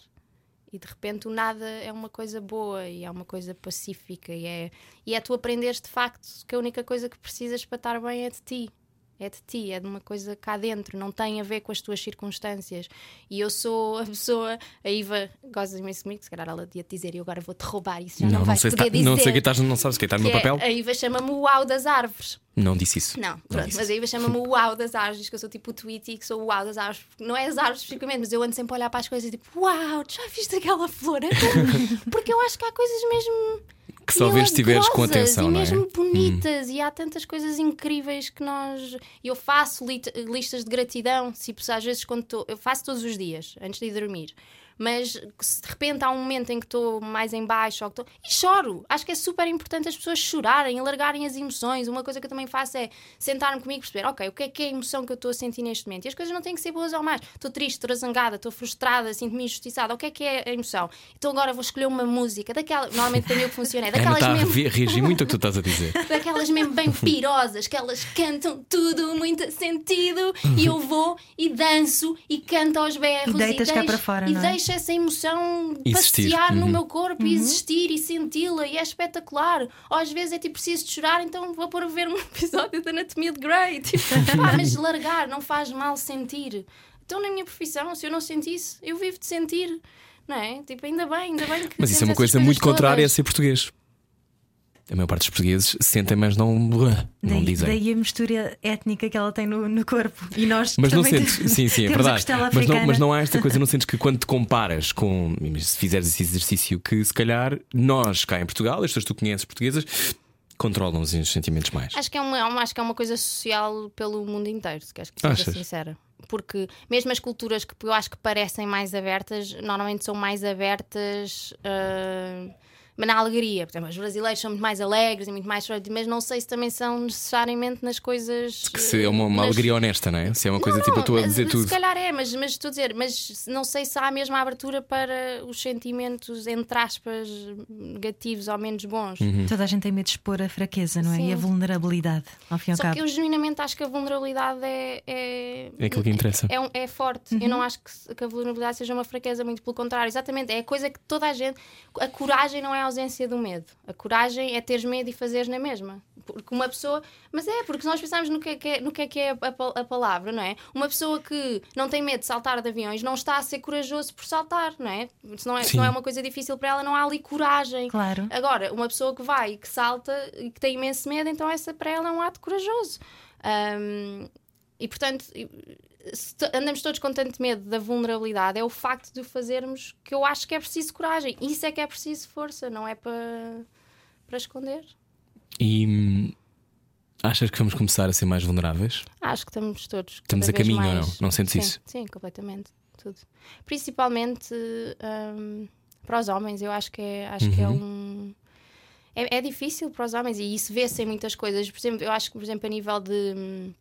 e de repente o nada é uma coisa boa e é uma coisa pacífica e é, e é tu aprenderes de facto que a única coisa que precisas para estar bem é de ti. É de ti, é de uma coisa cá dentro, não tem a ver com as tuas circunstâncias. E eu sou a pessoa, a Iva gosta imenso comigo, se calhar ela ia te dizer e agora vou-te roubar isso. Não, não, não sei poder tá, dizer. Não sei que estás, não sabes o que está no meu papel. É, a Iva chama-me o uau das árvores. Não disse isso. Não, pronto, não mas a Iva chama-me o uau das árvores, diz que eu sou tipo o Tweety, que sou o uau das árvores. Não é as árvores especificamente, mas eu ando sempre a olhar para as coisas e tipo, uau, já viste aquela flor? É Porque eu acho que há coisas mesmo que só vês estiveres com atenção, e não é? mesmo hum. bonitas, hum. e há tantas coisas incríveis que nós. Eu faço listas de gratidão, tipo, às vezes quando tô... eu faço todos os dias, antes de ir dormir. Mas se de repente há um momento em que estou mais em baixo ou que estou. E choro! Acho que é super importante as pessoas chorarem, alargarem as emoções. Uma coisa que eu também faço é sentar-me comigo e perceber, ok, o que é que é a emoção que eu estou a sentir neste momento? E as coisas não têm que ser boas ou más. Estou triste, estou zangada, estou frustrada, sinto-me injustiçada. O que é que é a emoção? Então agora vou escolher uma música, daquela. Normalmente para mim o que funciona é A Ana daquelas está a mesmo. re- reagir muito ao que tu estás a dizer. Daquelas mesmo bem pirosas, que elas cantam tudo muito sentido e eu vou e danço e canto aos berros E deitas cá deixo, para fora, e não é? Deixo essa emoção Existir. passear no Uhum. meu corpo e existir e senti-la e é espetacular. Ou às vezes é tipo preciso de chorar, então vou pôr a ver um episódio da Anatomia de Grey. Tipo, pá, mas largar não faz mal sentir. Então na minha profissão, se eu não sentisse, eu vivo de sentir. Não é? Tipo, ainda bem, ainda bem que. Mas isso é uma coisa muito coisas contrária a todas. ser português. A maior parte dos portugueses sentem, mas não, não Daí, dizem. daí a mistura étnica que ela tem no, no corpo. E nós Mas não sentes, temos- sim, sim, é verdade. Mas não, mas não há esta coisa, não sentes que quando te comparas com, se fizeres esse exercício, que se calhar nós cá em Portugal, as pessoas que tu conheces portuguesas, controlam os sentimentos mais. Acho que, é uma, é uma- acho que é uma coisa social pelo mundo inteiro, se queres que seja Achas? sincera. Porque mesmo as culturas que eu acho que parecem mais abertas, normalmente são mais abertas. ah, mas na alegria, por exemplo, os brasileiros são muito mais alegres e muito mais mas não sei se também são necessariamente nas coisas Que se é uma, uma nas- alegria honesta, não é? Se é uma coisa não, tipo, eu estou a mas dizer tudo. Se calhar é, mas, mas estou a dizer, mas não sei se há a mesma abertura para os sentimentos, entre aspas, negativos ou menos bons. Toda a gente tem medo de expor a fraqueza, não é? Sim. E a vulnerabilidade, ao fim e ao Só cabo. que eu genuinamente acho que a vulnerabilidade é. É, É aquilo que interessa. É, um- é forte. Eu não acho que, se- que a vulnerabilidade seja uma fraqueza, muito pelo contrário. Exatamente. É a coisa que toda a gente. A coragem não é a ausência do medo. A coragem é teres medo e fazeres na mesma. Porque uma pessoa. Mas é, porque se nós pensarmos no que é que é, no que é, que é a, a palavra, não é? Uma pessoa que não tem medo de saltar de aviões não está a ser corajoso por saltar, não é? Se não é, se não é uma coisa difícil para ela, não há ali coragem. Claro. Agora, uma pessoa que vai e que salta e que tem imenso medo, então essa para ela é um ato corajoso. Ahm, e portanto, andamos todos com tanto medo da vulnerabilidade, é o facto de o fazermos que eu acho que é preciso coragem. Isso é que é preciso força, não é para, para esconder. E hum, achas que vamos começar a ser mais vulneráveis? Acho que estamos todos. Estamos a caminho ou mais- não? Não sentes sim, isso? Sim, completamente. Tudo. Principalmente ahm, para os homens, eu acho que é, acho que é Uhum. um. É, é difícil para os homens e isso vê-se em muitas coisas. Por exemplo, eu acho que, por exemplo, a nível de, hum,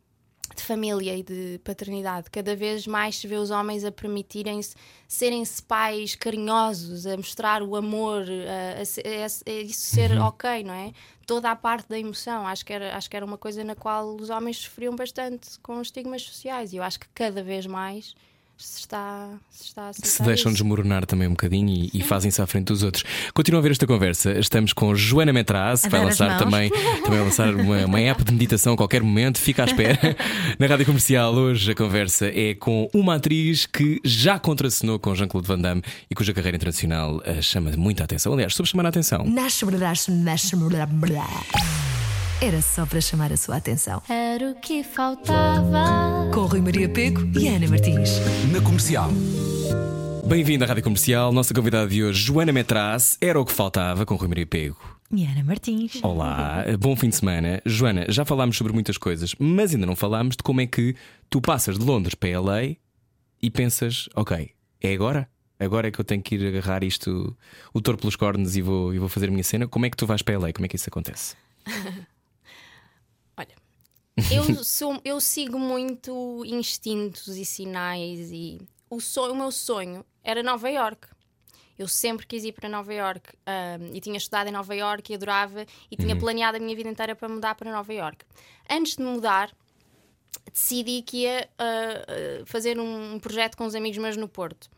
de família e de paternidade, cada vez mais se vê os homens a permitirem-se serem-se pais carinhosos, a mostrar o amor, a, a a- a isso ser Uhum. ok, não é? Toda a parte da emoção. Acho que, era, acho que era uma coisa na qual os homens sofriam bastante com os estigmas sociais e eu acho que cada vez mais se está, se está a Se deixam isso. desmoronar também um bocadinho e, e fazem-se à frente dos outros. Continuam a ver esta conversa. Estamos com Joana Metraz, que vai lançar também, também vai lançar uma, uma app de meditação a qualquer momento. Fica à espera. Na rádio comercial, hoje a conversa é com uma atriz que já contracenou com Jean-Claude Van Damme e cuja carreira internacional eh, chama muita atenção. Aliás, sobre chamar a atenção. Nasce, nasce, nasce. Era só para chamar a sua atenção. Era o que faltava. Com Rui Maria Peco e Ana Martins. Na comercial. Bem-vindo à rádio comercial. Nossa convidada de hoje, Joana Metraz, era o que faltava com Rui Maria Pego. E Ana Martins. Olá, bom fim de semana. Joana, já falámos sobre muitas coisas, mas ainda não falámos de como é que tu passas de Londres para LA e pensas, ok, é agora? Agora é que eu tenho que ir agarrar isto, o touro pelos cornos e vou, e vou fazer a minha cena. Como é que tu vais para LA? Como é que isso acontece? Eu, sou, eu sigo muito instintos e sinais e o, sonho, o meu sonho era Nova York. Eu sempre quis ir para Nova York ahm, e tinha estudado em Nova York e adorava e tinha planeado a minha vida inteira para mudar para Nova York. Antes de mudar, decidi que ia ah, fazer um projeto com uns amigos meus no Porto.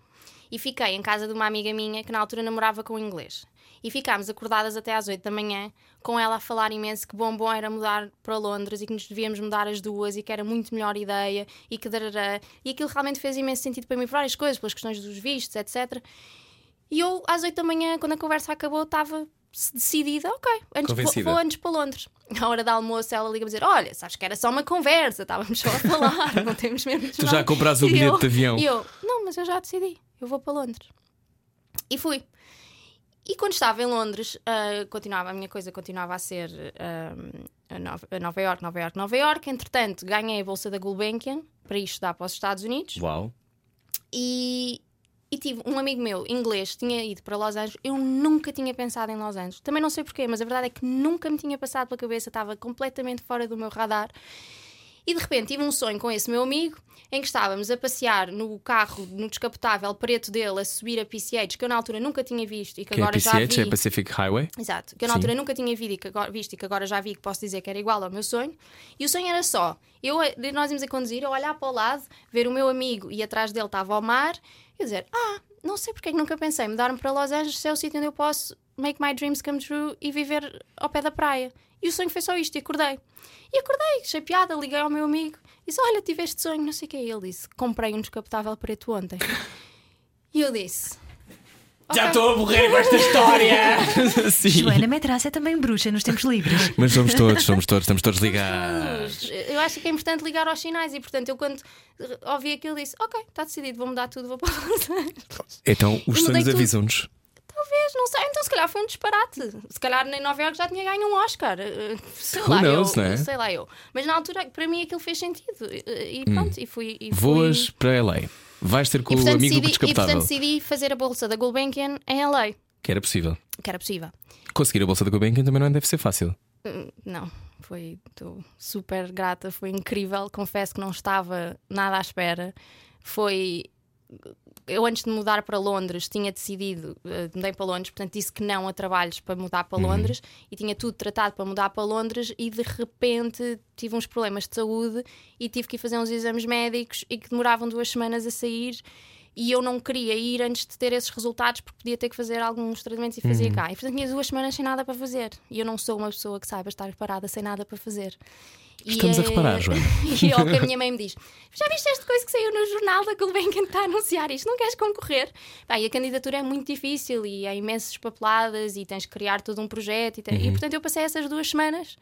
E fiquei em casa de uma amiga minha que na altura namorava com o inglês. E ficámos acordadas até às 8 da manhã, com ela a falar imenso que bom bom era mudar para Londres e que nos devíamos mudar as duas e que era muito melhor ideia e que darará. E aquilo realmente fez imenso sentido para mim por várias coisas, pelas questões dos vistos, etc. E eu, às 8 da manhã, quando a conversa acabou, estava decidida, ok, antes, vou, antes para Londres. À hora da almoço, ela liga-me dizer: Olha, sabes que era só uma conversa, estávamos só a falar, não temos mesmo. Tu já nada." compraste o bilhete eu- de avião. E eu, não, mas eu já decidi, eu vou para Londres. E fui. E quando estava em Londres, ah, continuava, a minha coisa continuava a ser ah, a Nova, a Nova York, Nova York, Nova York. Entretanto, ganhei a bolsa da Gulbenkian para ir estudar para os Estados Unidos Uau! e E tive um amigo meu, inglês, tinha ido para Los Angeles. Eu nunca tinha pensado em Los Angeles. Também não sei porquê, mas a verdade é que nunca me tinha passado pela cabeça, estava completamente fora do meu radar. E de repente tive um sonho com esse meu amigo em que estávamos a passear no carro, no descapotável preto dele, a subir a PCH, que eu na altura nunca tinha visto e que, Que é agora já PCH, vi. é Pacific Highway. Exato, que eu na Sim. altura nunca tinha visto e, que agora, visto e que agora já vi que posso dizer que era igual ao meu sonho. E o sonho era só: eu, nós íamos a conduzir, eu olhar para o lado, ver o meu amigo e atrás dele estava o mar e dizer: Ah, não sei porque é que nunca pensei, mudar-me para Los Angeles se é o sítio onde eu posso make my dreams come true e viver ao pé da praia. E o sonho foi só isto, e acordei. E acordei, achei piada, liguei ao meu amigo e disse: Olha, tive este sonho, não sei o que é. Ele disse: Comprei um descapotável preto ontem. E eu disse: Já estou a morrer com esta história! Sim. Joana Metraz é também bruxa nos tempos livres. Mas somos todos, somos todos, estamos todos ligados. Eu acho que é importante ligar aos sinais e, portanto, eu quando ouvi aquilo disse: Ok, está decidido, vou mudar tudo, vou para Angeles. Então, os sonhos tudo. avisam-nos. Talvez, não sei. Então, se calhar foi um disparate. Se calhar em Nova Iorque já tinha ganho um Oscar. Eh, Sei Who lá, knows, eu, não é? sei lá eu. Mas na altura, para mim, aquilo fez sentido. E e pronto, e fui. E fui... Hum. Voas para LA. Vais ter com e, o portanto, amigo decidi, e descapotável. portanto decidi fazer a bolsa da Gulbenkian em LA, Que era possível. que era possível. Conseguir a bolsa da Gulbenkian também não deve ser fácil. Hum, Não, foi estou super grata, foi incrível. Confesso que não estava nada à espera. Foi. Eu, antes de mudar para Londres, tinha decidido, eh, mudei para Londres, portanto, disse que não a trabalhos para mudar para Londres e tinha tudo tratado para mudar para Londres. E de repente tive uns problemas de saúde e tive que ir fazer uns exames médicos e que demoravam duas semanas a sair. E eu não queria ir antes de ter esses resultados porque podia ter que fazer alguns tratamentos e fazia cá. E portanto tinha duas semanas sem nada para fazer. E eu não sou uma pessoa que saiba estar parada sem nada para fazer. E, Estamos a eh, reparar, Joana. E ao que a minha mãe me diz: Já viste esta coisa que saiu no jornal da Gulbenkian que está a anunciar isto? Não queres concorrer? Bem, a candidatura é muito difícil e há imensas papeladas e tens que criar todo um projeto. E, te- e, portanto eu passei essas duas semanas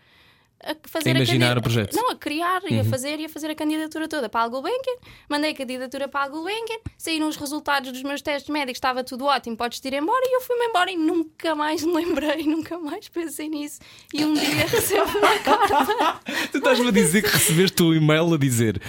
a fazer Uhum. A imaginar candida- o projeto. Uhum. Não, a criar e a fazer e a fazer a candidatura toda para a Gulbenkian. Mandei a candidatura para a Gulbenkian, saíram os resultados dos meus testes médicos, estava tudo ótimo, podes ir embora. E eu fui-me embora e nunca mais me lembrei, nunca mais pensei nisso. E um dia recebo uma carta. Tu estás-me a dizer que recebeste o e-mail a dizer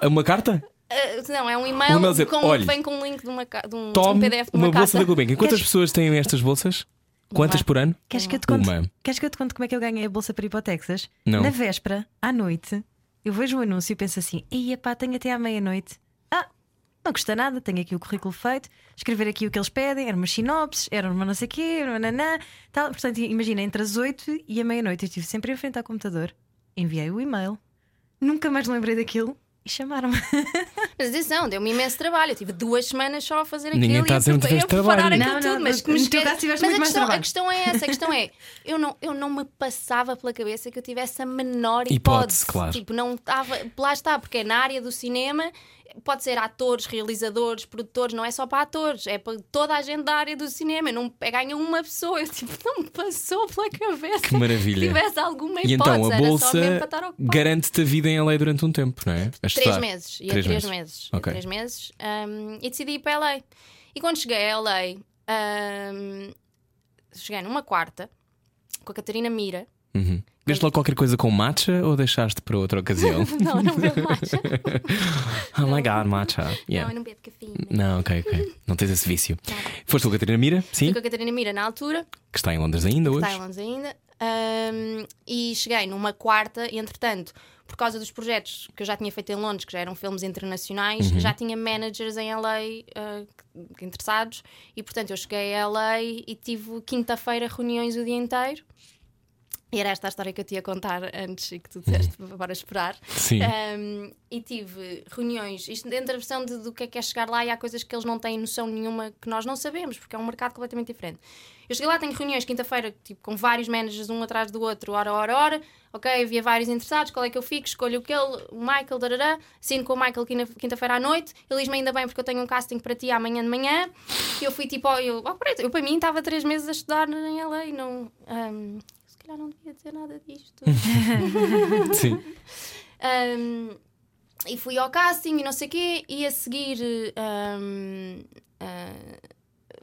"É uma carta? Uh, não, é um Um e-mail e-mail dizer, com, vem com um link de, uma, de um, um Tome PDF de uma, uma bolsa carta. da Gulbenkian. Quantas Queres- pessoas têm estas bolsas? Quantas por ano? Queres que, eu te conte, Uma. queres que eu te conte como é que eu ganhei a bolsa para ir para o Texas? Não. Na véspera, à noite, eu vejo o anúncio e penso assim: ia pá, tenho até à meia-noite. Ah, não custa nada, tenho aqui o currículo feito, escrever aqui o que eles pedem, eram umas sinopses, era uma não sei o quê, nananã, tal. Portanto, imagina, entre as 8 e a meia-noite eu estive sempre em frente ao computador, enviei o e-mail, nunca mais lembrei daquilo e chamaram-me. Mas atenção, deu-me imenso trabalho. Eu tive duas semanas só a fazer aquilo Ninguém e está a a, a preparar trabalho. aquilo Não, tudo. não, mas que me esquece- mas a mais questão, a trabalho. questão é essa: a questão é, eu não, eu não me passava pela cabeça que eu tivesse a menor Hipótese, hipótese. claro. Tipo, não estava. Lá está, porque é na área do cinema. Pode ser atores, realizadores, produtores, não é só para atores, é para toda a gente da área do cinema. Não é, ganha uma pessoa. Eu tipo, não me passou pela cabeça Que maravilha. que tivesse alguma E hipótese. então a bolsa garante-te a vida em LA durante um tempo, não é? A Três meses. Ia Três três, meses. meses. Ia Ok. três meses. um, e decidi ir para LA. E quando cheguei a LA, um, cheguei numa quarta com a Catarina Mira. Uhum. Veste logo qualquer coisa com matcha ou deixaste para outra ocasião? Não, não bebo matcha. oh my god, matcha. Não, Yeah. eu não bebo cafeína. Não, ok, ok. Não tens esse vício. Foste com a Catarina Mira, sim, Fui com a Catarina Mira na altura, que está em Londres ainda hoje. está em Londres ainda, um, e cheguei numa quarta, e entretanto, por causa dos projetos que eu já tinha feito em Londres, que já eram filmes internacionais, Uhum. já tinha managers em LA uh, que interessados, e portanto eu cheguei a LA e tive quinta-feira reuniões o dia inteiro. Era esta a história que eu te ia contar antes e que tu disseste para esperar. Sim. Um, e tive reuniões, isto dentro da versão de, do que é que é chegar lá e há coisas que eles não têm noção nenhuma que nós não sabemos, porque é um mercado completamente diferente. Eu cheguei lá, tenho reuniões quinta-feira, tipo, com vários managers, um atrás do outro, hora, hora, hora. Ok, havia vários interessados, qual é que eu fico? Escolho aquele, o Michael, darará. Assino com o Michael quinta-feira à noite. Ele diz-me ainda bem porque eu tenho um casting para ti amanhã de manhã. E eu fui tipo, ó, eu, peraí, eu para mim estava três meses a estudar em LA e não. um, calhar não devia dizer nada disto. Sim. Um, e fui ao casting e não sei o quê, e a seguir um, uh, fic-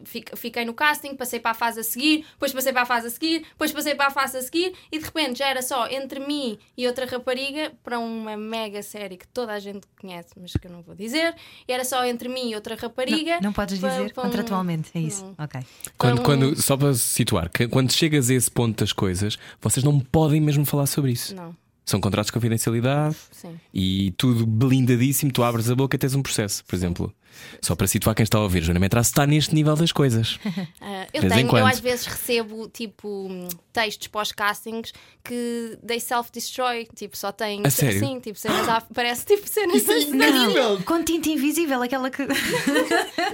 fiquei no casting, passei para a fase a seguir, depois passei para a fase a seguir, depois passei para a fase a seguir e de repente já era só entre mim e outra rapariga para uma mega série que toda a gente conhece, mas que eu não vou dizer. E era só entre mim e outra rapariga. Não, não podes para- dizer para um- contratualmente, é isso. Não. Ok. Quando, um- quando, só para situar, que- quando chegas a esse ponto das coisas, vocês não podem mesmo falar sobre isso. Não, São contratos de confidencialidade sim. e tudo blindadíssimo. Tu abres a boca e tens um processo, por exemplo. Só para situar quem está a ouvir, Joana Metraço está neste nível das coisas. Ah, eu tenho, eu às vezes recebo tipo textos pós-castings que they self-destroy, tipo, só sério? assim, tipo, cenas à- parece tipo cenas Não, com tinta invisível, aquela que.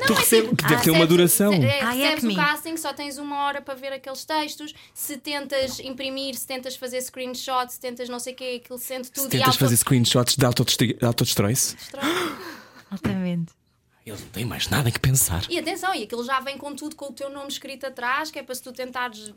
tu recebes, que deve ter uma Recebes- duração. se- é, Ah, recebes o casting, só tens uma hora para ver aqueles textos. Se tentas imprimir, se tentas fazer screenshots, se tentas não sei o quê, aquilo sente tudo Se e tentas auto- fazer screenshots de autodestrói-se, Altamente. Eles não têm mais nada que pensar. E atenção, e aquilo já vem com tudo com o teu nome escrito atrás, que é para se tu tentares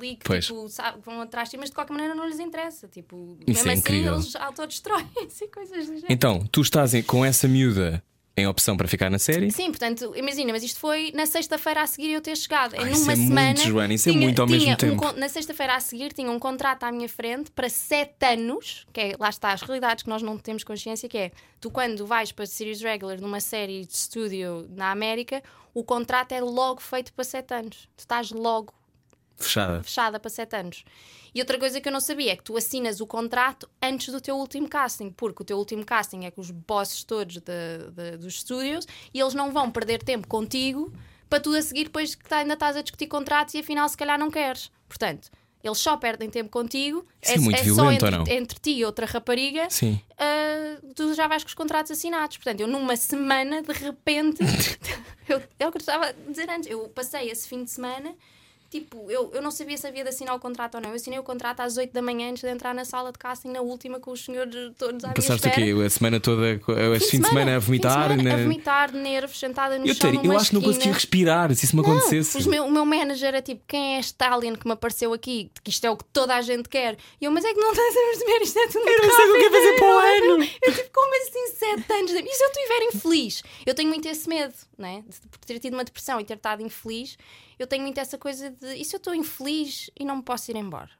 leak, Pois. tipo, sabe, vão atrás de ti, mas de qualquer maneira não lhes interessa. Tipo, Isso mesmo é assim incrível. eles autodestroem-se e coisas do género. Então, tu estás em- com essa miúda em opção para ficar na série? Sim, portanto, imagina, mas isto foi na sexta-feira a seguir eu ter chegado. Ah, em isso numa é muito, semana. Joana, isso é tinha- muito ao mesmo um tempo. na sexta-feira a seguir tinha um contrato à minha frente para sete anos, que é, lá está as realidades que nós não temos consciência, que é tu quando vais para series regular numa série de estúdio na América, o contrato é logo feito para sete anos. Tu estás logo Fechada. fechada para sete anos. E outra coisa que eu não sabia é que tu assinas o contrato antes do teu último casting, porque o teu último casting é com os bosses todos de- de- dos estúdios e eles não vão perder tempo contigo para tu a seguir depois que tá- ainda estás a discutir contratos e afinal se calhar não queres. Portanto, eles só perdem tempo contigo, Isso é muito só violento, entre, ou não? entre ti e outra rapariga, Sim. ah, tu já vais com os contratos assinados. Portanto, eu numa semana, de repente, eu, é o que eu estava a dizer antes, eu passei esse fim de semana. Tipo, eu, eu não sabia se havia de assinar o contrato ou não. Eu assinei o contrato às 8 da manhã antes de entrar na sala de casting, na última, com os senhores todos à minha Passaste o espera. quê? A semana toda, esse fim de semana a vomitar? fim semana, na- a vomitar de nervos, sentada no Eu, chão numa eu acho que não conseguia respirar se isso me Não, acontecesse. meu- o meu manager era tipo: quem é este alien que me apareceu aqui? Que isto é o que toda a gente quer. E eu, mas é que não estás a perceber, isto é tudo Eu não sei o que é fazer para o ano. Eu tipo, como assim, sete anos? de- E se eu estiver infeliz? Eu tenho muito esse medo, né? De ter tido uma depressão e ter estado infeliz, eu tenho muito essa coisa de: e se eu estou infeliz e não me posso ir embora?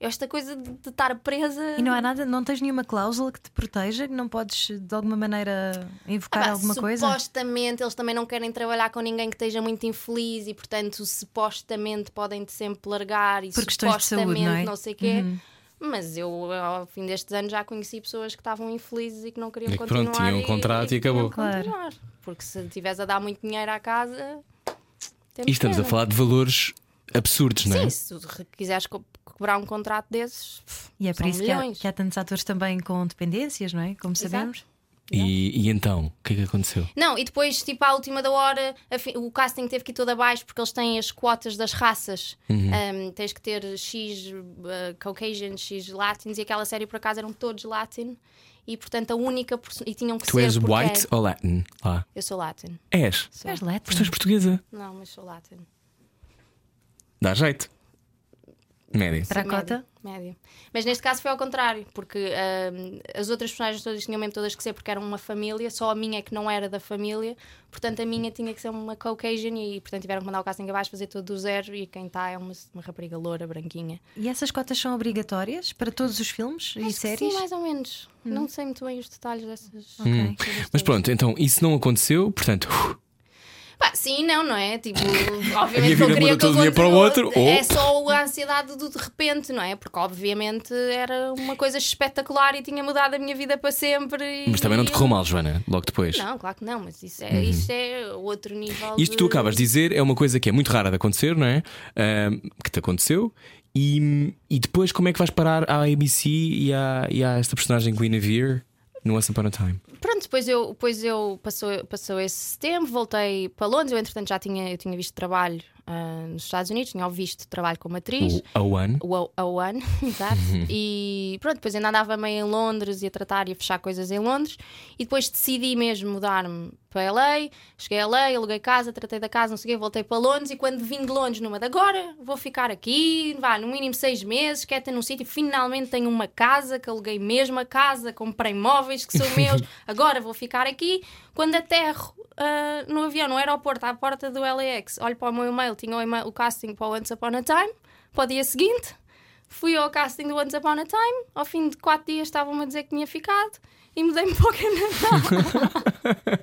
Esta coisa de, de estar presa. E não há nada, não tens nenhuma cláusula que te proteja, que não podes de alguma maneira invocar Ah, pá, alguma coisa? supostamente eles também não querem trabalhar com ninguém que esteja muito infeliz e, portanto, supostamente podem-te sempre largar e Por questões de saúde, supostamente não é? sei quê. Uhum. Mas eu, ao fim destes anos, já conheci pessoas que estavam infelizes e que não queriam E que continuar. pronto, tinham um contrato e queriam acabou. Claro. continuar. Porque se estiveres a dar muito dinheiro à casa. temos E estamos a pena. falar de valores absurdos, não é? Sim, se tu re- quiseres co- cobrar um contrato desses. pff, E é por são isso que há, milhões. que há tantos atores também com dependências, não é? Como Exato. sabemos. E, e então, o que é que aconteceu? Não, e depois, tipo, à última da hora, a fi- o casting teve que ir todo abaixo porque eles têm as quotas das raças. Uhum. Um, tens que ter X uh, Caucasian, X Latins, e aquela série por acaso eram todos Latin. E portanto, a única. E tinham que Tu ser. és porque white é- ou Latin? Lá. Eu sou Latin. És. Sou. És letra. Mas tu és portuguesa. Não, mas sou Latin. Dá jeito. Média. Para a Médio, cota? Médio. Mas neste caso foi ao contrário, porque ahm, as outras personagens todas tinham mesmo todas que ser porque eram uma família, só a minha é que não era da família, portanto a minha tinha que ser uma Caucasian e portanto tiveram que mandar o casting abaixo, fazer tudo do zero e quem está é uma, uma rapariga loura, branquinha. E essas cotas são obrigatórias para todos os filmes e Acho que séries? Sim, mais ou menos. Não sei muito bem os detalhes dessas. Hum. coisas Mas pronto, então isso não aconteceu, portanto, Pá, sim, não, não é? Tipo, obviamente que eu queria que eu dia para o outro, ou- É só a ansiedade do de repente, não é? Porque obviamente era uma coisa espetacular e tinha mudado a minha vida para sempre. e- mas também não te correu mal, Joana, logo depois. Não, claro que não, mas isso é, isso é outro nível. Uhum. Isto de... tu acabas de dizer é uma coisa que é muito rara de acontecer, não é? Ahm, que te aconteceu. E, e depois como é que vais parar à ABC e à, e à esta personagem Guinevere no Once Upon a Time? Pronto, depois eu, depois eu passou, passou esse tempo, voltei para Londres. Eu, entretanto, já tinha, eu tinha visto trabalho ah, nos Estados Unidos, tinha visto trabalho como atriz. O A One. O A One, exato. e pronto, depois ainda andava meio em Londres e a tratar e a fechar coisas em Londres. E depois decidi mesmo mudar-me para LA. Cheguei a LA, aluguei casa, tratei da casa, não sei o quê, voltei para Londres. E quando vim de Londres, numa de agora, vou ficar aqui, vá, no mínimo seis meses, quero ter num sítio. Finalmente tenho uma casa, que aluguei mesmo a casa, comprei móveis que são meus. Agora vou ficar aqui. Quando aterro ah, no avião, no aeroporto, à porta do LAX, olho para o meu e-mail, tinha o, e-mail- o casting para o Once Upon a Time, para o dia seguinte. Fui ao casting do Once Upon a Time, ao fim de quatro dias estavam-me a dizer que tinha ficado e mudei-me para o Canadá.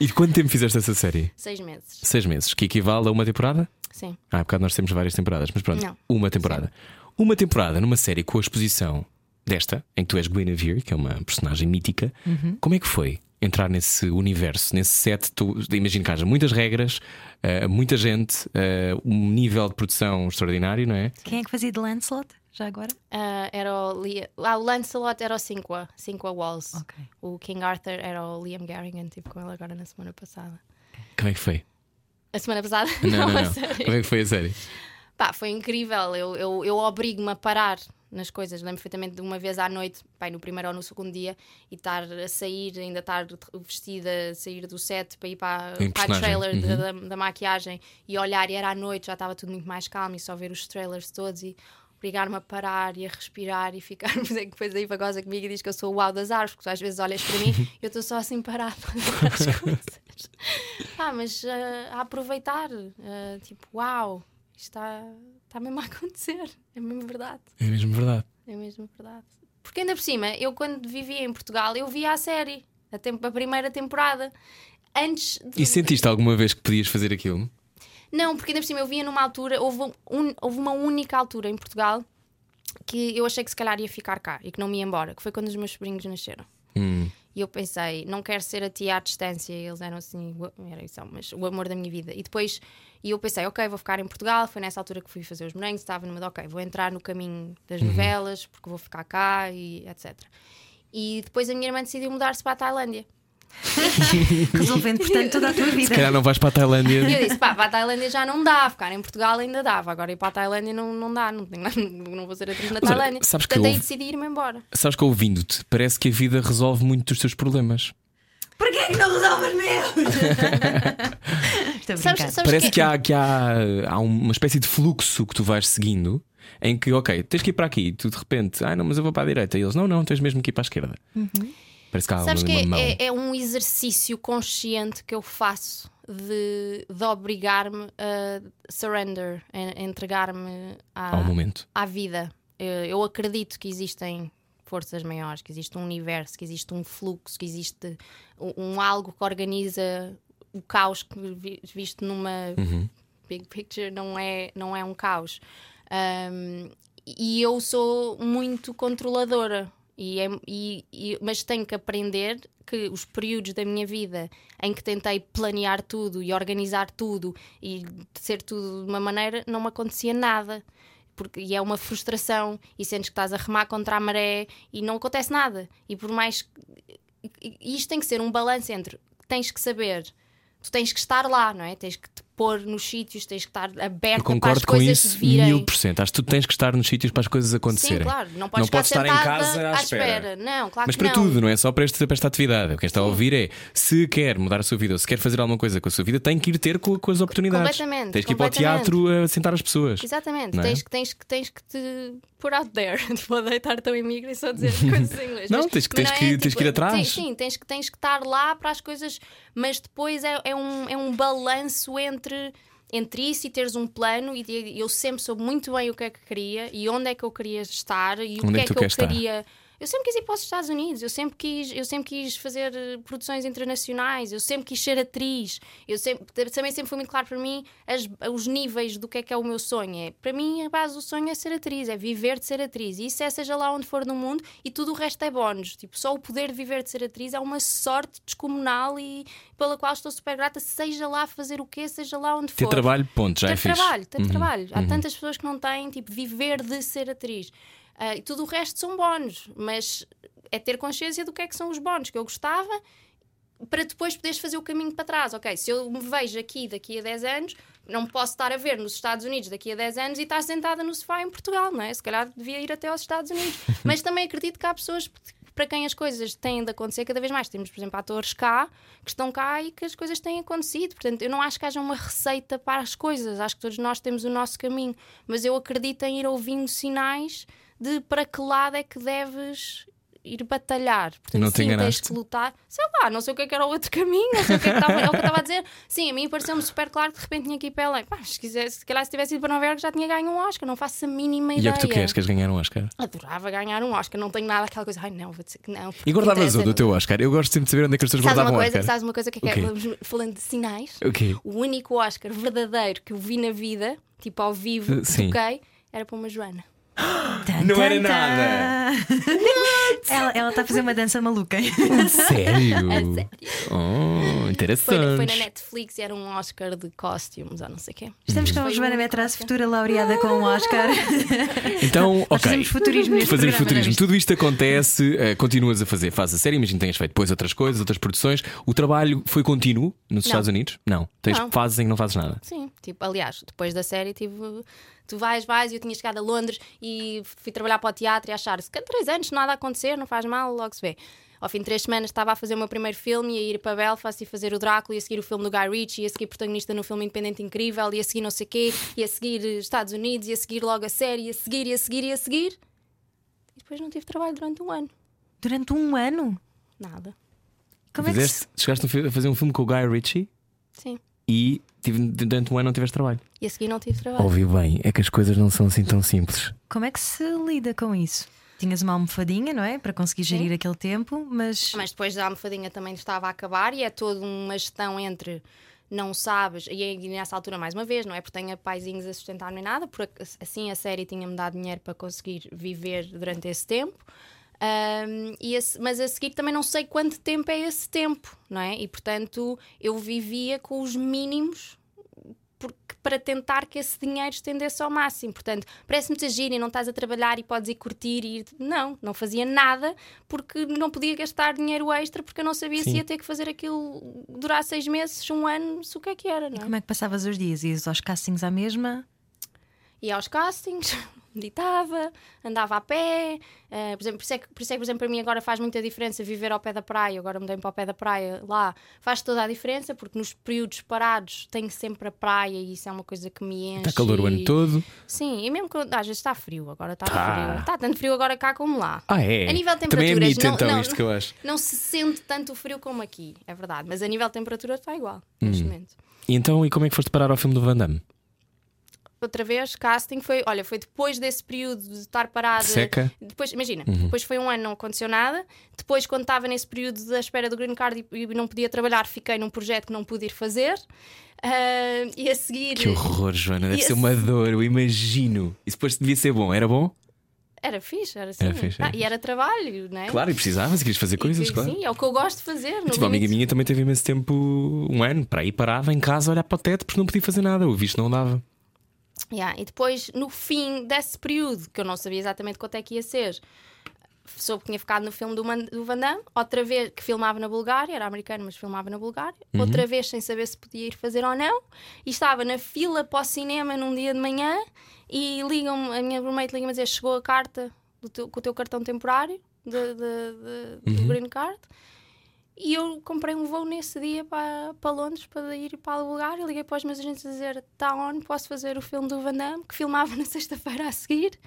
E de quanto tempo fizeste essa série? Seis meses, Seis meses, que equivale a uma temporada? sim. Ah, há bocado nós temos várias temporadas, mas pronto, Não. uma temporada. Uma temporada numa série com a exposição desta, em que tu és Guinevere, que é uma personagem mítica. Como é que foi entrar nesse universo, nesse set? Tu, imagino que haja muitas regras, eh, muita gente, eh, um nível de produção extraordinário, não é? Quem é que fazia de Lancelot? Já agora? Ah, era o, Lia... ah, o Lancelot era o Cinqua, Cinqua Walls. Ok. O King Arthur era o Liam Garrigan, tipo com ele agora na semana passada. Como é que foi? A semana passada? Não, não, não. sério. Como é que foi a série? Pá, foi incrível. Eu, eu, eu obrigo-me a parar nas coisas. Lembro perfeitamente de uma vez à noite, pai, no primeiro ou no segundo dia, e estar a sair, ainda estar vestida, sair do set para ir para, Em para a trailer Uhum. da, da, da maquiagem e olhar, e era à noite, já estava tudo muito mais calmo, e só ver os trailers todos e obrigar-me a parar e a respirar e ficar. Depois aí para goza comigo e diz que eu sou o uau das árvores, porque tu às vezes olhas para mim e eu estou só assim parada as coisas. Ah, mas ah, a aproveitar, ah, tipo, uau, está, está mesmo a acontecer, é mesmo verdade, É mesmo verdade. é mesmo verdade. Porque ainda por cima, eu quando vivia em Portugal, eu via a série, a, tempo, a primeira temporada. Antes de... E sentiste alguma vez que podias fazer aquilo? Não, porque ainda por cima eu via numa altura, houve, um- houve uma única altura em Portugal que eu achei que se calhar ia ficar cá e que não me ia embora, que foi quando os meus sobrinhos nasceram. Hum. E eu pensei, não quero ser a tia à distância. E eles eram assim, era isso, mas o amor da minha vida. E depois, e eu pensei, ok, vou ficar em Portugal. Foi nessa altura que fui fazer os morangos, estava numa de, ok, vou entrar no caminho das novelas, porque vou ficar cá e etc. E depois a minha irmã decidiu mudar-se para a Tailândia. Resolvendo, portanto, toda a tua vida. Se calhar não vais para a Tailândia. E eu disse, pá, para a Tailândia já não dá, ficar em Portugal ainda dava, agora ir para a Tailândia não, não dá, não, tenho não vou ser atriz na Mas Tailândia. sabes Portanto, aí decidi ir-me embora. Sabes que ouvindo-te, parece que a vida resolve muito dos teus problemas. Porquê que não resolve os meus? Estou Sabes, sabes Parece que, que há, que há, há uma espécie de fluxo que tu vais seguindo em que, ok, tens que ir para aqui, e tu de repente, ah, não, mas eu vou para a direita. E eles, não, não, tens mesmo que ir para a esquerda. Parece que há Sabes uma, que uma mão. é, é- é um exercício consciente que eu faço de, de obrigar-me a surrender, a, a entregar-me à, Ao momento. à vida. Eu, eu acredito que existem forças maiores, que existe um universo, que existe um fluxo, que existe um, um algo que organiza o caos que vi- visto numa big picture não é, não é um caos. Um, e eu sou muito controladora, e é- e- e- mas tenho que aprender que os períodos da minha vida em que tentei planear tudo e organizar tudo e ser tudo de uma maneira, não me acontecia nada. Porque, e é uma frustração, e sentes que estás a remar contra a maré e não acontece nada. E por mais. Isto tem que ser um balanço entre tens que saber, tu tens que estar lá, não é? Tens que te pôr nos sítios, tens que estar Eu aberta para as concordo com coisas isso virem. mil por cento. Acho que tu tens que estar nos sítios para as coisas acontecerem. Sim, claro, não podes, não podes estar em casa à, espera. Não, claro Mas para não. tudo, não é só para, este, para esta atividade. O que está a ouvir é se quer mudar a sua vida ou se quer fazer alguma coisa com a sua vida, tem que ir ter com, com as oportunidades. Completamente, Tens que ir para o teatro a sentar as pessoas. Exatamente, é? tens, que, tens, que, tens que te put out there. Tipo, deitar tão imigra e só dizer coisas em inglês. Não, Mas- tens que- tens não é, que- tens que ir atrás. Sim, sim, tens, que, tens que estar lá para as coisas, mas depois é, é, um, é um balanço entre, entre isso e teres um plano. E eu sempre soube muito bem o que é que queria e onde é que eu queria estar e o Onde que é é que eu queres estar? Eu sempre quis ir para os Estados Unidos, eu sempre quis, eu sempre quis fazer eh, produções internacionais, eu sempre quis ser atriz. Eu sempre, também sempre foi muito claro para mim as- os níveis do que é que é o meu sonho. É, para mim, a base do sonho é ser atriz, é viver de ser atriz. E isso é seja lá onde for no mundo e tudo o resto é bónus. Tipo, só o poder de viver de ser atriz é uma sorte descomunal e pela qual estou super grata, seja lá fazer o quê, seja lá onde Ter for. trabalho, ponto, já ter é fixe. trabalho, ter Uhum, trabalho. Há uhum. tantas pessoas que não têm, tipo, viver de ser atriz. Ah, e tudo o resto são bónus, mas é ter consciência do que é que são os bónus que eu gostava para depois poderes fazer o caminho para trás. Ok, se eu me vejo aqui daqui a 10 anos, não posso estar a ver nos Estados Unidos daqui a 10 anos e estar sentada no sofá em Portugal, não é? Se calhar devia ir até aos Estados Unidos. Mas também acredito que há pessoas para quem as coisas têm de acontecer cada vez mais. Temos, por exemplo, atores cá que estão cá e que as coisas têm acontecido. Portanto, eu não acho que haja uma receita para as coisas. Acho que todos nós temos o nosso caminho. Mas eu acredito em ir ouvindo sinais de para que lado é que deves ir batalhar. Portanto, Não te sim, tens enganaste? que lutar. Sei lá, não sei o que é que era o outro caminho, não sei o que é que estava, é o que eu estava a dizer. Sim, a mim pareceu-me super claro que de repente tinha que ir para ela. Pá, se, quisesse, se calhar se tivesse ido para Nova Iorque já tinha ganho um Oscar, não faço a mínima E é ideia. o que tu queres? Queres ganhar um Oscar? Adorava ganhar um Oscar, não tenho nada aquela coisa, ai não, vou dizer que não. E guardavas o teu Oscar? Eu gosto sempre de saber onde é que as pessoas guardavam o Oscar. sabes uma coisa que é que O quê? é, falando de sinais? O quê? O único Oscar verdadeiro que eu vi na vida, tipo ao vivo, Uh, toquei, era para uma Joana. Não era nada. ela ela está a fazer uma dança maluca. Sério? A sério. Oh, Foi, interessante. na- foi na Netflix e era um Oscar de costumes ou não sei o quê. Estamos com a Foi Joana Oscar. futura laureada com o Oscar. Então, ok. fazemos futurismo neste Fazemos programa, futurismo. já viste? Tudo isto acontece, eh, continuas a fazer, faz a série, imagino que tenhas feito depois outras coisas, outras produções. O trabalho foi contínuo nos Não. Estados Unidos? Não. Tens Não. fases em que não fazes nada. Sim, tipo, aliás, depois da série tive. Tu vais, vais, e eu tinha chegado a Londres e fui trabalhar para o teatro e achar se cada três anos nada a acontecer, não faz mal, logo se vê. Ao fim de três semanas estava a fazer o meu primeiro filme, ia ir para Belfast e fazer o Drácula, ia seguir o filme do Guy Ritchie, ia seguir protagonista no filme Independente Incrível, ia seguir não sei o quê, ia seguir eh, Estados Unidos, ia seguir logo a série, ia seguir, ia seguir, ia seguir. E depois não tive trabalho durante um ano. Durante um ano. Nada. Como é que Fizeste, chegaste a a fazer um filme com o Guy Ritchie Sim. E tive, durante um ano não tiveste trabalho. E a seguir não tive trabalho. Ouvi bem, é que as coisas não são assim tão simples. Como é que se lida com isso? Tinhas uma almofadinha, não é? Para conseguir gerir aquele tempo, mas. Mas depois da almofadinha também estava a acabar e é toda uma gestão entre não sabes, e nessa altura mais uma vez, não é porque tenha paizinhos a sustentar nem nada, porque assim a série tinha-me dado dinheiro para conseguir viver durante esse tempo. E esse- mas a seguir também não sei quanto tempo é esse tempo, não é? E portanto eu vivia com os mínimos porque, para tentar que esse dinheiro estendesse ao máximo. Portanto, parece-me te giro e não estás a trabalhar e podes ir curtir e ir. Não, não fazia nada porque não podia gastar dinheiro extra porque eu não sabia Sim. se ia ter que fazer aquilo durar seis meses, um ano, se o que é que era, não é? Como é que passavas os dias? Ias aos castings à mesma? ia aos castings, meditava, andava a pé. eh, por, exemplo, por, isso é que, por isso é que, por exemplo, para mim agora faz muita diferença viver ao pé da praia. Agora mudei para o pé da praia lá. Faz toda a diferença porque nos períodos parados tenho sempre a praia e isso é uma coisa que me enche. Está calor o ano todo. Sim, e mesmo que às vezes está frio, agora está Tá. frio. Está tanto frio agora cá como lá. Ah, é? A nível de Também é temperaturas, mito, não- então, não- isto que eu acho. Não se sente tanto o frio como aqui, é verdade. Mas a nível de temperatura está igual neste momento. E então, e como é que foste parar ao filme do Van Damme? Outra vez, casting foi, olha, foi depois desse período de estar parada. Seca? Depois, imagina, Uhum. depois foi um ano, não aconteceu nada. Depois, quando estava nesse período da espera do green card e, e não podia trabalhar, fiquei num projeto que não pude ir fazer. Ah, e a seguir. Que horror, Joana, deve E ser esse- uma dor, eu imagino. Isso depois devia ser bom, era bom? Era fixe, era assim. Era fixe, era Ah, e era trabalho, não é? Claro, e precisavas, e querias fazer coisas, E- claro. Sim, é o que eu gosto de fazer. Tive uma amiga minha também teve imenso tempo, um ano, para aí parava em casa a olhar para o teto porque não podia fazer nada, o visto não dava. Yeah, E depois, no fim desse período, que eu não sabia exatamente quanto é que ia ser, soube que tinha ficado no filme do, Man- do Van Damme, outra vez que filmava na Bulgária, era americano, mas filmava na Bulgária, Uhum. outra vez sem saber se podia ir fazer ou não, e estava na fila para o cinema num dia de manhã e ligam a minha roommate liga-me a dizer: chegou a carta do teu- com o teu cartão temporário de, de- de- do Uhum. Green Card. E eu comprei um voo nesse dia para, para Londres para ir para a Bulgária. Liguei para os meus agentes a dizer: está on, posso fazer o filme do Van Damme, que filmava na sexta-feira a seguir.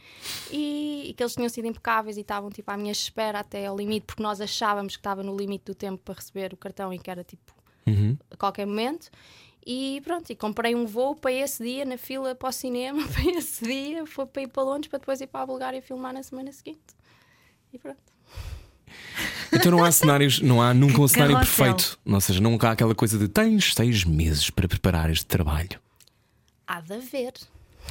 E, e que eles tinham sido impecáveis e estavam tipo à minha espera até ao limite, porque nós achávamos que estava no limite do tempo para receber o cartão e que era tipo Uhum. a qualquer momento. E pronto, e comprei um voo para esse dia na fila para o cinema, para esse dia, foi para ir para Londres para depois ir para a Bulgária filmar na semana seguinte. E pronto. Então não há cenários, não há nunca um cenário Carrossel. perfeito. Ou seja, nunca há aquela coisa de tens seis meses para preparar este trabalho. Há de haver.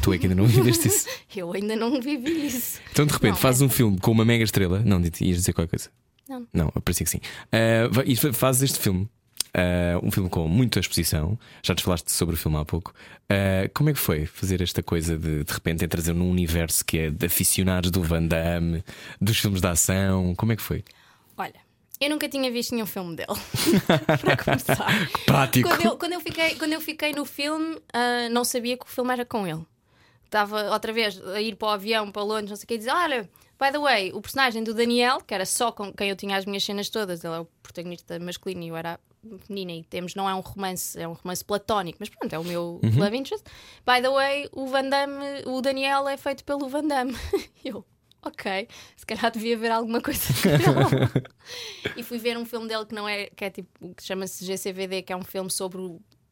Tu é que ainda não viveste isso. Eu ainda não vivi isso. Então de repente Não, fazes é- um filme com uma mega estrela. Não, ias dizer qualquer coisa. Não. Não, parecia que sim. Ah, e fa- fazes este filme. Ah, um filme com muita exposição. Já te falaste sobre o filme há pouco. Ah, como é que foi fazer esta coisa de de repente entrar num universo que é de aficionados do Van Damme, dos filmes de ação? Como é que foi? Olha, eu nunca tinha visto nenhum filme dele. para começar. Prático. Quando eu, quando eu fiquei, quando eu fiquei no filme, ah, não sabia que o filme era com ele. Estava outra vez a ir para o avião para Londres, não sei o que, e dizer: Olha, by the way, o personagem do Daniel, que era só com quem eu tinha as minhas cenas todas, ele é o protagonista masculino e eu era menina, e temos, não é um romance, é um romance platónico, mas pronto, é o meu love interest. By the way, o Van Damme, o Daniel é feito pelo Van Damme. eu, ok, se calhar devia ver alguma coisa e fui ver um filme dele que não é, que é tipo, que chama-se GCVD, que é um filme sobre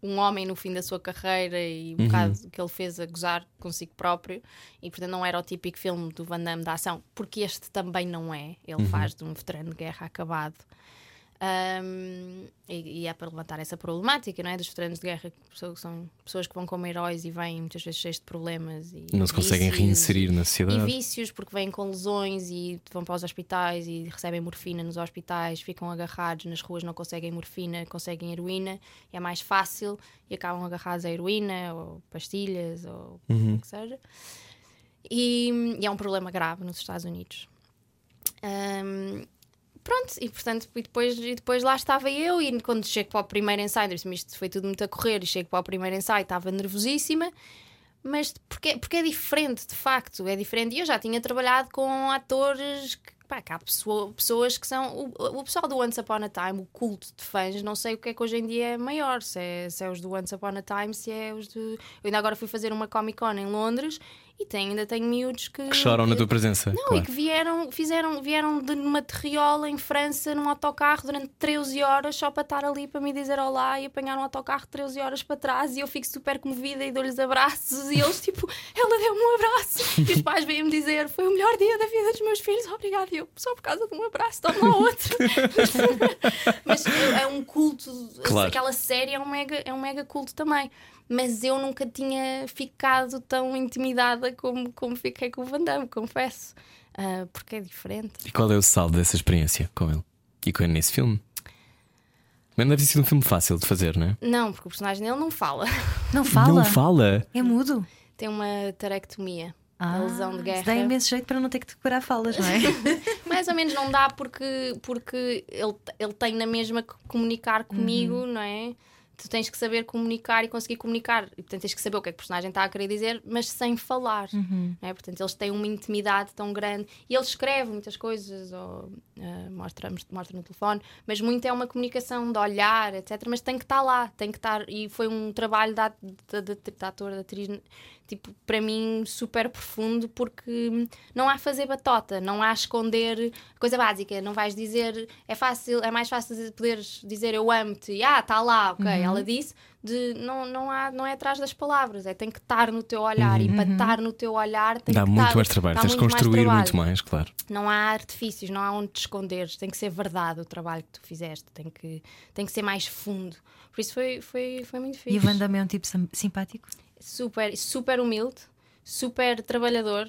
um homem no fim da sua carreira e um bocado o que ele fez a gozar consigo próprio. E portanto não era o típico filme do Van Damme da ação, porque este também não é. Ele faz de um veterano de guerra acabado. Um, e, e é para levantar essa problemática, não é? Dos veteranos de guerra, que são pessoas que vão como heróis e vêm muitas vezes cheios de problemas e Não se conseguem vícios reinserir na e sociedade. vícios porque vêm com lesões e vão para os hospitais e recebem morfina nos hospitais, ficam agarrados nas ruas, não conseguem morfina, conseguem heroína, e é mais fácil e acabam agarrados à heroína ou pastilhas ou o que seja. E, e é um problema grave nos Estados Unidos. Ahm, pronto, e portanto, e depois, e depois lá estava eu, e quando chego para o primeiro ensaio, isto foi tudo muito a correr, e chego para o primeiro ensaio, estava nervosíssima, mas porque, porque é diferente, de facto, é diferente. E eu já tinha trabalhado com atores que. Pá, que há pessoa- pessoas que são. O, o pessoal do Once Upon a Time, o culto de fãs, não sei o que é que hoje em dia é maior. Se é, se é os do Once Upon a Time, se é os de. Eu ainda agora fui fazer uma Comic Con em Londres e tenho, ainda tenho miúdos que. Que choram na tua presença. Não, claro. e que vieram, fizeram, vieram de uma terriola em França num autocarro durante 13 horas só para estar ali para me dizer olá e apanhar um autocarro 13 horas para trás e eu fico super comovida e dou-lhes abraços e eles tipo, ela deu-me um abraço e os pais vêm-me dizer foi o melhor dia da vida dos meus filhos, obrigada e eu só por causa de um abraço, toma lá outro mas é um culto Claro. aquela série é um, mega, é um mega culto também mas eu nunca tinha ficado tão intimidada como, como fiquei com o Van Damme, confesso. Ah, porque é diferente. E qual é o saldo dessa experiência com ele? E com ele nesse filme? Mas não deve ter sido um filme fácil de fazer, não é? Não, porque o personagem dele não fala. Não fala? Não fala. É mudo. Tem uma tarectomia. Ah, a lesão de guerra. Dá imenso jeito para não ter que decorar falas, não é? Mais ou menos não dá porque, porque ele, ele tem na mesma que comunicar comigo, Uhum. não é? Tu tens que saber comunicar e conseguir comunicar. E portanto tens que saber o que é que o personagem está a querer dizer, mas sem falar. Uhum. Não é? Portanto, eles têm uma intimidade tão grande. E ele escreve muitas coisas, ou ah, mostra, mostra no telefone, mas muito é uma comunicação de olhar, etc. Mas tem que estar lá, tem que estar. E foi um trabalho da, da, da, da ator, da atriz, tipo, para mim, super profundo, porque não há fazer batota, não há esconder coisa básica. Não vais dizer, é fácil, é mais fácil poderes dizer eu amo-te, e ah, está lá, ok, ela disse. De, não, não, há, não é atrás das palavras, é tem que estar no teu olhar e para estar no teu olhar tem Dá que muito estar- mais trabalho. Tens de mais construir trabalho. muito mais, claro. Não há artifícios, não há onde te esconderes. Tem que ser verdade o trabalho que tu fizeste. Tem que, tem que ser mais fundo. Por isso foi, foi, foi muito E fixe. o Van Damme é um tipo sim- simpático? Super, super humilde, super trabalhador.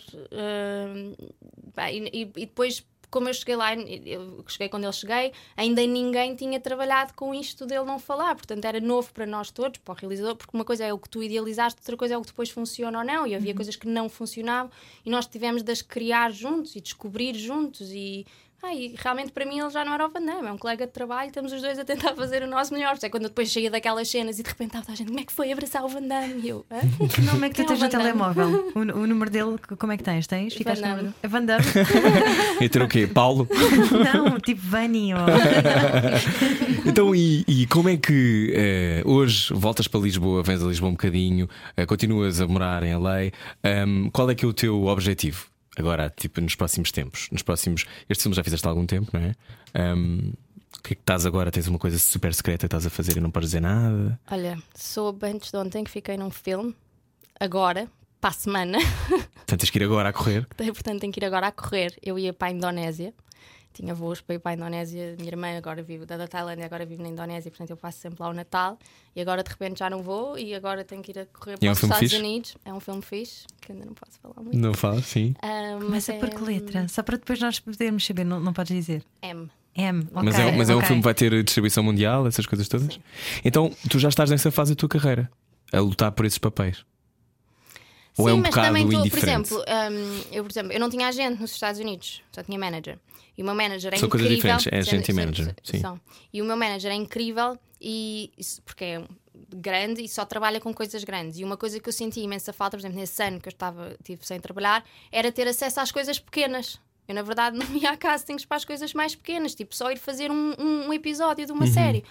e, e- e depois, como eu cheguei lá, eu cheguei quando eu cheguei, ainda ninguém tinha trabalhado com isto dele não falar. Portanto, era novo para nós todos, para o realizador, porque uma coisa é o que tu idealizaste, outra coisa é o que depois funciona ou não. E havia coisas que não funcionavam e nós tivemos de as criar juntos e descobrir juntos. E, ah, e realmente para mim ele já não era o Van Damme, é um colega de trabalho, estamos os dois a tentar fazer o nosso melhor. É quando eu depois saía daquelas cenas e de repente estava a gente, como é que foi abraçar o Van Damme? E eu, hã? Que nome é que tu é tens o no Van Damme? telemóvel? O, o número dele, como é que tens? Tens? Ficaste o Damme. Van Damme? E ter o quê? Paulo? não, tipo Vani. Ou... Então, e, e como é que eh, hoje voltas para Lisboa, vens a Lisboa um bocadinho, eh, continuas a morar em LA? Ahm, qual é que é o teu objetivo agora, tipo, nos próximos tempos? Nos próximos. Este filme já fizeste há algum tempo, não é? Ahm, o que é que estás agora? Tens uma coisa super secreta que estás a fazer e não podes dizer nada? Olha, soube antes de ontem que fiquei num filme, agora, para a semana, Portanto, tens que ir agora a correr. portanto tenho que ir agora a correr. Eu ia para a Indonésia, tinha voos para ir para a Indonésia. Minha irmã agora vive da da Tailândia, agora vive na Indonésia, portanto eu passo sempre lá o Natal. E agora de repente já não vou e agora tenho que ir a correr para é um os Estados fixe? Unidos. É um filme fixe, que ainda não posso falar muito. Não fala, sim. Começa mas por é, que letra? Só para depois nós podermos saber, não, não podes dizer. M. M. mas ok, é, mas é um ok. filme que vai ter distribuição mundial, essas coisas todas. Então, tu já estás nessa fase da tua carreira, a lutar por esses papéis. Ou Sim, é um mas também tô- por exemplo, hum, eu, por exemplo, eu não tinha agente nos Estados Unidos, só tinha manager. E o meu manager é São coisas incrível. diferentes, é agente e são- manager, sim. são. E o meu manager é incrível e porque é grande e só trabalha com coisas grandes. E uma coisa que eu senti imensa falta, por exemplo, nesse ano que eu estava tive sem trabalhar, era ter acesso às coisas pequenas. Eu, na verdade, não ia a castings para as coisas mais pequenas, tipo só ir fazer um, um- um episódio de Uhum. uma série.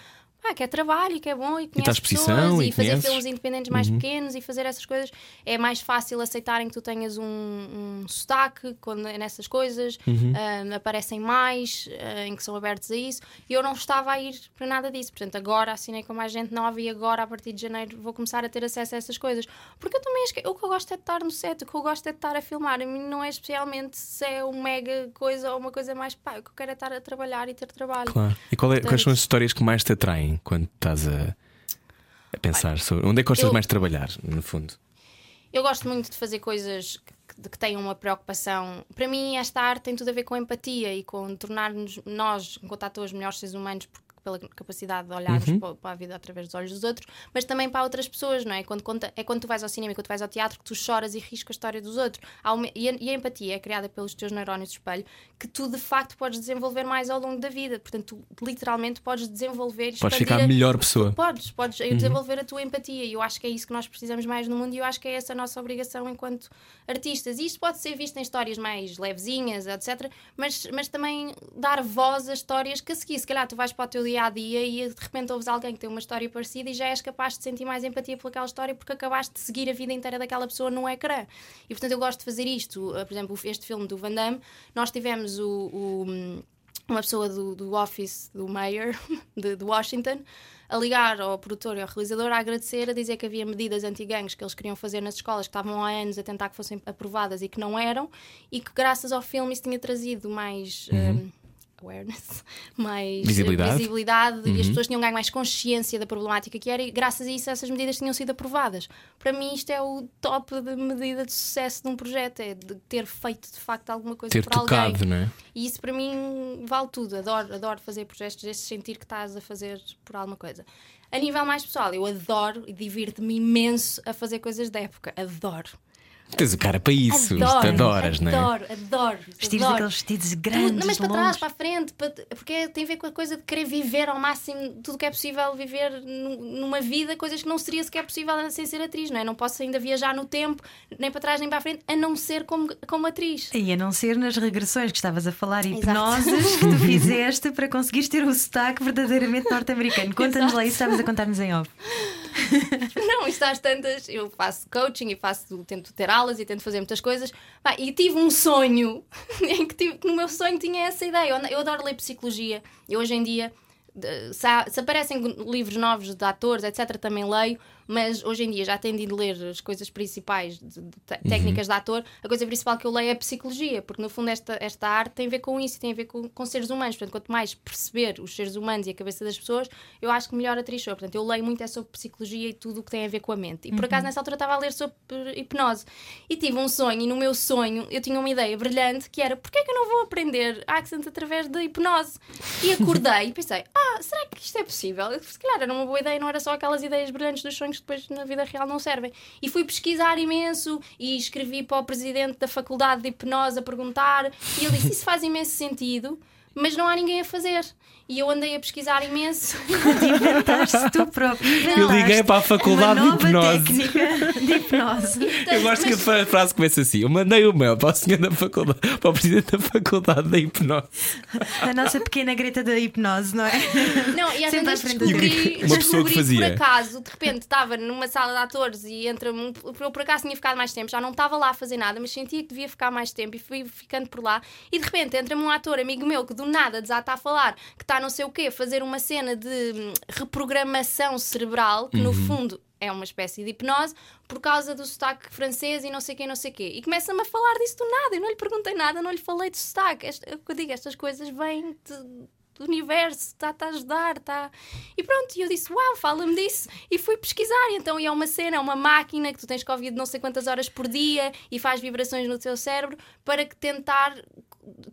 Ah, que é trabalho, que é bom e está à conhece exposição pessoas e e, fazer conheces. filmes independentes mais pequenos e fazer essas coisas. É mais fácil aceitarem que tu tenhas um, um sotaque quando nessas coisas, ah, aparecem mais, ah, em que são abertos a isso. E eu não estava a ir para nada disso. Portanto, agora assinei com mais gente nova e agora, a partir de janeiro, vou começar a ter acesso a essas coisas. Porque eu também acho que o que eu gosto é de estar no set, o que eu gosto é de estar a filmar. A mim não é especialmente se é uma mega coisa ou uma coisa mais. Pá, o que eu quero é estar a trabalhar e ter trabalho. Claro. E é- Portanto- quais são as histórias que mais te atraem quando estás a, a pensar sobre. Onde é que gostas eu- mais de trabalhar, no fundo? Eu gosto muito de fazer coisas que, de que tenham uma preocupação. Para mim, esta arte tem tudo a ver com empatia e com tornar-nos, nós, enquanto atores, melhores seres humanos, porque pela capacidade de olharmos Uhum. para, para a vida através dos olhos dos outros, mas também para outras pessoas, não é? Quando conta, é quando tu vais ao cinema e quando tu vais ao teatro que tu choras e ris com a história dos outros. Uma- e, a, e a empatia é criada pelos teus neurónios de espelho que tu, de facto, podes desenvolver mais ao longo da vida. Portanto, tu literalmente podes desenvolver e Podes ficar a melhor pessoa. Podes, podes desenvolver a tua empatia e eu acho que é isso que nós precisamos mais no mundo e eu acho que é essa a nossa obrigação enquanto artistas. E isto pode ser visto em histórias mais levezinhas, etc. Mas, mas também dar voz a histórias que a seguir, se calhar tu vais para o teu dia a dia e de repente ouves alguém que tem uma história parecida e já és capaz de sentir mais empatia por aquela história porque acabaste de seguir a vida inteira daquela pessoa no ecrã. E portanto eu gosto de fazer isto. Uh, Por exemplo, este filme do Van Damme, nós tivemos o- o uma pessoa do, do office do mayor de, de Washington a ligar ao produtor e ao realizador a agradecer, a dizer que havia medidas anti-gangues que eles queriam fazer nas escolas que estavam há anos a tentar que fossem aprovadas e que não eram, e que graças ao filme isso tinha trazido mais. um, awareness, mais Visibilidade. visibilidade e as pessoas tinham ganho mais consciência da problemática que era e graças a isso essas medidas tinham sido aprovadas. Para mim isto é o top de medida de sucesso de um projeto, é de ter feito de facto alguma coisa Ter por tocado, alguém. não é? E isso para mim vale tudo. Adoro, adoro fazer projetos destes, sentir que estás a fazer por alguma coisa. A nível mais pessoal, eu adoro e divirto-me imenso a fazer coisas da época. Adoro. Tens o cara para isso, adoro, isto adoras, não é? adoro, adoro. Vestir adoro. aqueles vestidos grandes. não, mas para longos. trás, para a frente, para- porque tem a ver com a coisa de querer viver ao máximo tudo o que é possível viver nu- numa vida, coisas que não seria sequer possível sem ser atriz, não é? Não posso ainda viajar no tempo, nem para trás nem para a frente, a não ser como, como atriz. E a não ser nas regressões que estavas a falar, Exato. hipnoses que tu fizeste para conseguires ter o sotaque verdadeiramente norte-americano. Conta-nos lá isso, estavas a contar-nos em off. Não, isto às tantas, eu faço coaching e faço, tento ter aulas e tento fazer muitas coisas. Pá, e tive um sonho em que, tive, que no meu sonho tinha essa ideia. Eu, eu adoro ler psicologia. Eu hoje em dia, se, há- se aparecem livros novos de atores, etc., também leio. Mas hoje em dia já tenho de ler as coisas principais de, de te- técnicas de ator. A coisa principal que eu leio é a psicologia, porque no fundo esta, esta arte tem a ver com isso, tem a ver com, com seres humanos. Portanto, quanto mais perceber os seres humanos e a cabeça das pessoas, eu acho que melhor atriz sou. Portanto, eu leio muito é sobre psicologia e tudo o que tem a ver com a mente. E por acaso nessa altura estava a ler sobre hipnose e tive um sonho, e no meu sonho eu tinha uma ideia brilhante que era porquê é que eu não vou aprender accent através da hipnose? E acordei e pensei, ah, será que isto é possível? Se calhar era uma boa ideia, não era só aquelas ideias brilhantes dos sonhos que depois na vida real não servem. E fui pesquisar imenso e escrevi para o presidente da faculdade de hipnose a perguntar, e ele disse: Isso faz imenso sentido, mas não há ninguém a fazer. E eu andei a pesquisar imenso. Inventaste tu próprio. Eu liguei para a faculdade uma de hipnose. técnica de hipnose. Eu gosto que a fra- frase começa assim: Eu mandei o mail para o senhor da faculdade, para o presidente da faculdade da hipnose. A nossa pequena Greta da hipnose, não é? Não, e às vezes descobri. Uma pessoa que fazia. por acaso, de repente estava numa sala de atores e entra um, eu por acaso tinha ficado mais tempo, já não estava lá a fazer nada, mas sentia que devia ficar mais tempo e fui ficando por lá. E de repente entra-me um ator, amigo meu, que do nada desata a falar, que está não sei o quê, a fazer uma cena de hum, reprogramação cerebral, que no fundo é uma espécie de hipnose, por causa do sotaque francês e não sei quem, não sei quê. E começa-me a falar disso do nada. Eu não lhe perguntei nada, não lhe falei de sotaque. Esta, é o eu digo, estas coisas vêm de- do universo, está-te a ajudar, está. E pronto, e eu disse: Uau, fala-me disso. E fui pesquisar. Então, e é uma cena, é uma máquina que tu tens que ouvir de não sei quantas horas por dia e faz vibrações no teu cérebro para que tentar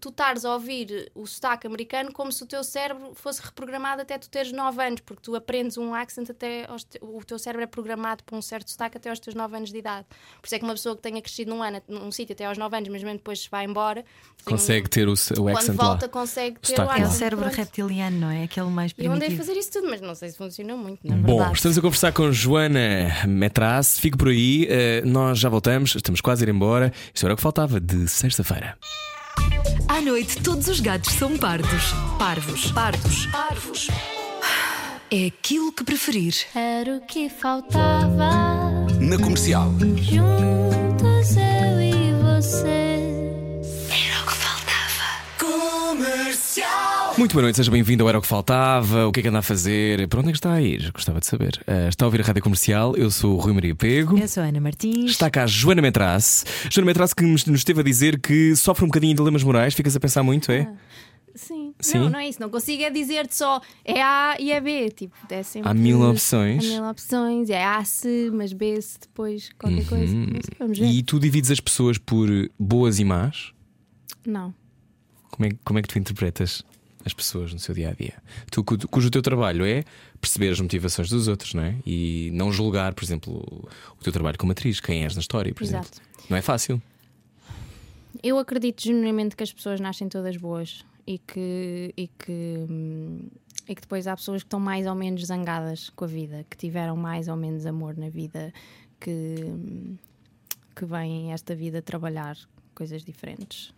tu estares a ouvir o sotaque americano como se o teu cérebro fosse reprogramado até tu teres 9 anos, porque tu aprendes um accent até aos te- o teu cérebro é programado para um certo sotaque até aos teus 9 anos de idade. Por isso é que uma pessoa que tenha crescido num ano, num sítio até aos 9 anos, mas mesmo depois se vai embora, Consegue um- ter o, o quando accent lá. volta consegue ter Sotaque o lá. É o accent. cérebro pronto. reptiliano, não é? Aquele mais Eu andei a primitivo. fazer isso tudo, mas não sei se funcionou muito, na Bom, verdade. estamos a conversar com Joana Metras. Fique por aí, eh, nós já voltamos, estamos quase a ir embora. Isto era o que faltava de sexta-feira. À noite, todos os gatos são pardos. Parvos. Pardos. Parvos. é aquilo que preferir. Era o que faltava. Na comercial. Juntos eu e você. Muito boa noite, seja bem-vindo ao Era o que Faltava. O que é que anda a fazer? Para onde é que está a ir? Gostava de saber. Ah, está a ouvir a rádio comercial. Eu sou o Rui Maria Pego. Eu sou a Ana Martins. Está cá a Joana Metrace. Joana Metrace que nos esteve a dizer que sofre um bocadinho de dilemas morais. Ficas a pensar muito, é? Sim. Sim? Não, não é isso. Não consigo é dizer-te só é A e é B. Tipo, é sempre. Há mil opções. Há mil opções. É A se, mas B se depois qualquer coisa. Não sei, vamos ver. Uhum. E tu divides as pessoas por boas e más? Não. Como é, como é que tu interpretas as pessoas no seu dia a dia? Tu, cu- cujo teu trabalho é perceber as motivações dos outros, não é? E não julgar, por exemplo, o, o teu trabalho como atriz, quem és na história, por Exato. exemplo. Não é fácil. Eu acredito genuinamente que as pessoas nascem todas boas e que, e que, hum, e que depois há pessoas que estão mais ou menos zangadas com a vida, que tiveram mais ou menos amor na vida, que, hum, que vêm esta vida trabalhar coisas diferentes.